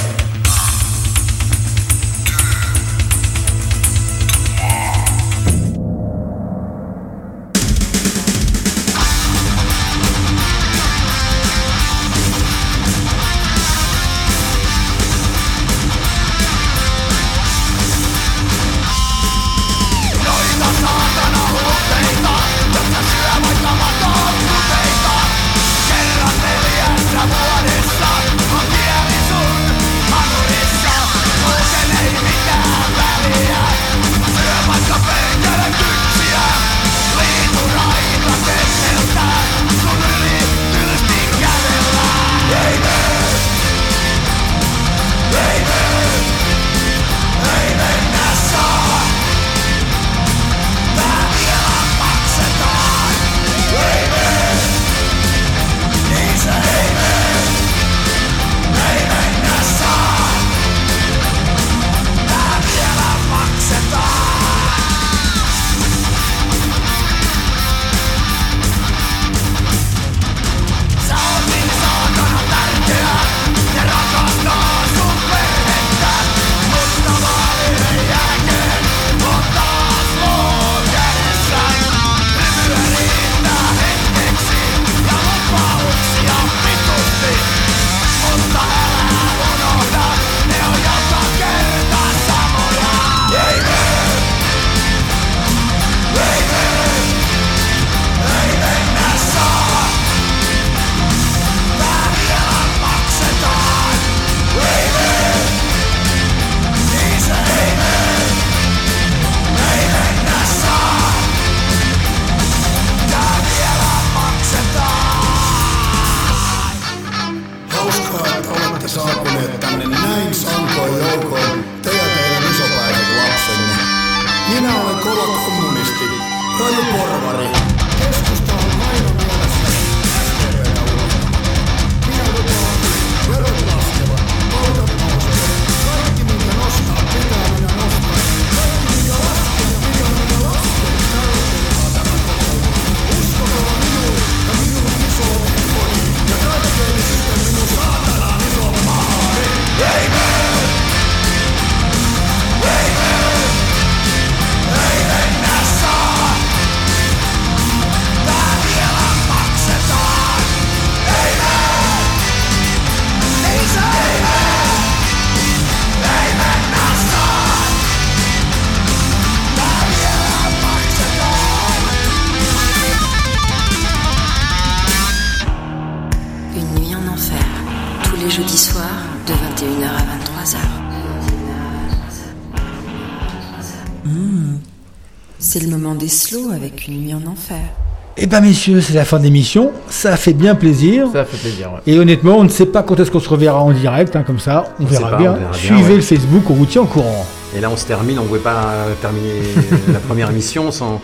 Speaker 5: Eh ben messieurs, c'est la fin de l'émission. Ça fait bien plaisir.
Speaker 2: Ça fait plaisir, ouais.
Speaker 5: Et honnêtement, on ne sait pas quand est-ce qu'on se reverra en direct, hein, comme ça. On, verra,
Speaker 4: pas,
Speaker 5: bien.
Speaker 4: on verra bien,
Speaker 5: Suivez
Speaker 4: ouais.
Speaker 5: le Facebook, on vous tient au courant.
Speaker 4: Et là, on se termine. On ne pouvait pas euh, terminer (laughs) la première émission sans,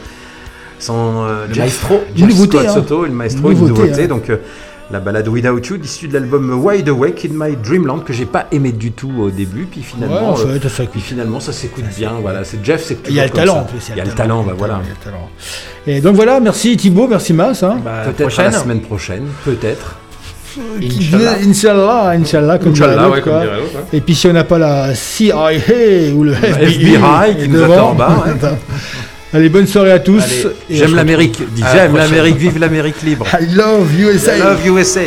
Speaker 4: sans euh,
Speaker 5: Le
Speaker 4: Jeff-
Speaker 5: maestro.
Speaker 4: Jeff
Speaker 5: Une nouveauté,
Speaker 4: Scott
Speaker 5: hein.
Speaker 4: Soto, le maestro,
Speaker 5: Une nouveauté. hein.
Speaker 4: Donc, euh, la balade Without You, issue de l'album Wide Awake in My Dreamland, que j'ai pas aimé du tout au début. Puis finalement,
Speaker 5: Ouais,
Speaker 4: euh,
Speaker 5: ça
Speaker 4: puis finalement ça s'écoute bien. Voilà, c'est Jeff, c'est
Speaker 5: Il y a le talent
Speaker 4: ça.
Speaker 5: en plus.
Speaker 4: Il y a le talent, bah voilà.
Speaker 5: Et donc voilà, merci Thibaut, merci Mas. Hein.
Speaker 4: Peut-être à la semaine prochaine, peut-être.
Speaker 5: Inch'Allah, Inch'Allah, Inch'Allah, comme
Speaker 4: Inch'Allah, ouais, comme
Speaker 5: quoi.
Speaker 4: dirait l'autre, ouais.
Speaker 5: Et puis si on n'a pas la CIA ou le FBI,
Speaker 4: FBI qui nous
Speaker 5: devant,
Speaker 4: attend en bas, (laughs) ouais.
Speaker 5: Allez, bonne soirée à tous.
Speaker 4: J'aime l'Amérique. J'aime l'Amérique, vive l'Amérique libre.
Speaker 5: I love USA.
Speaker 4: I love USA.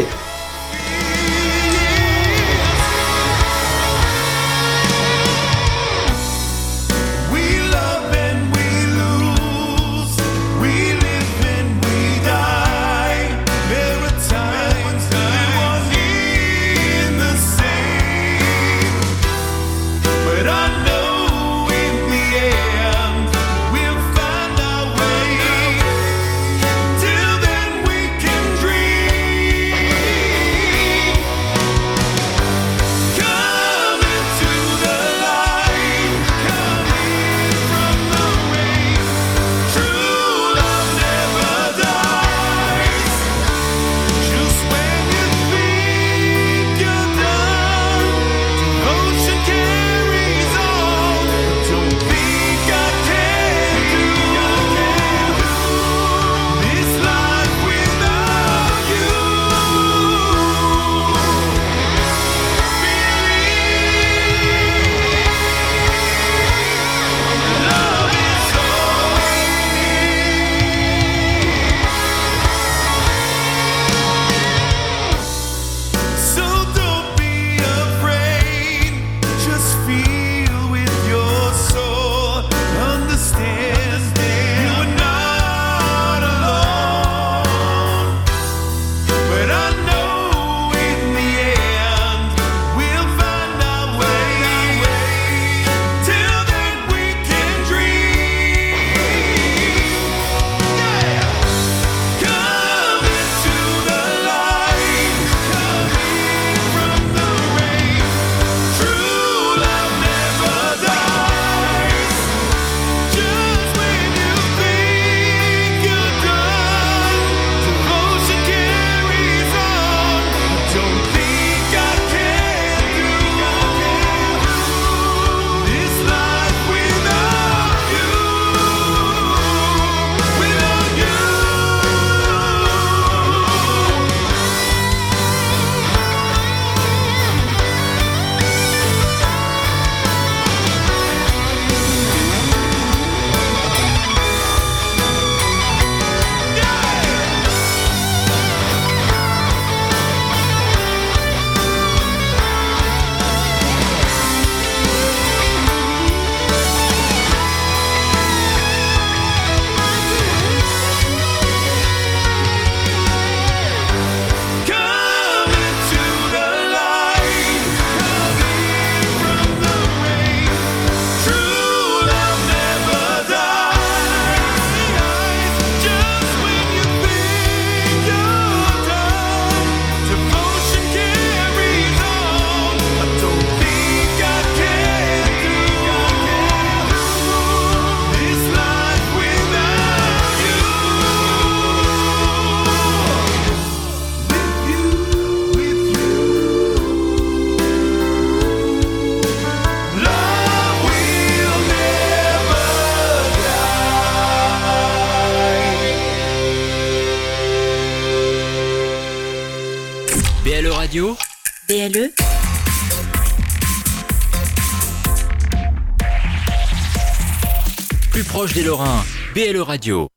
Speaker 1: BLE Radio.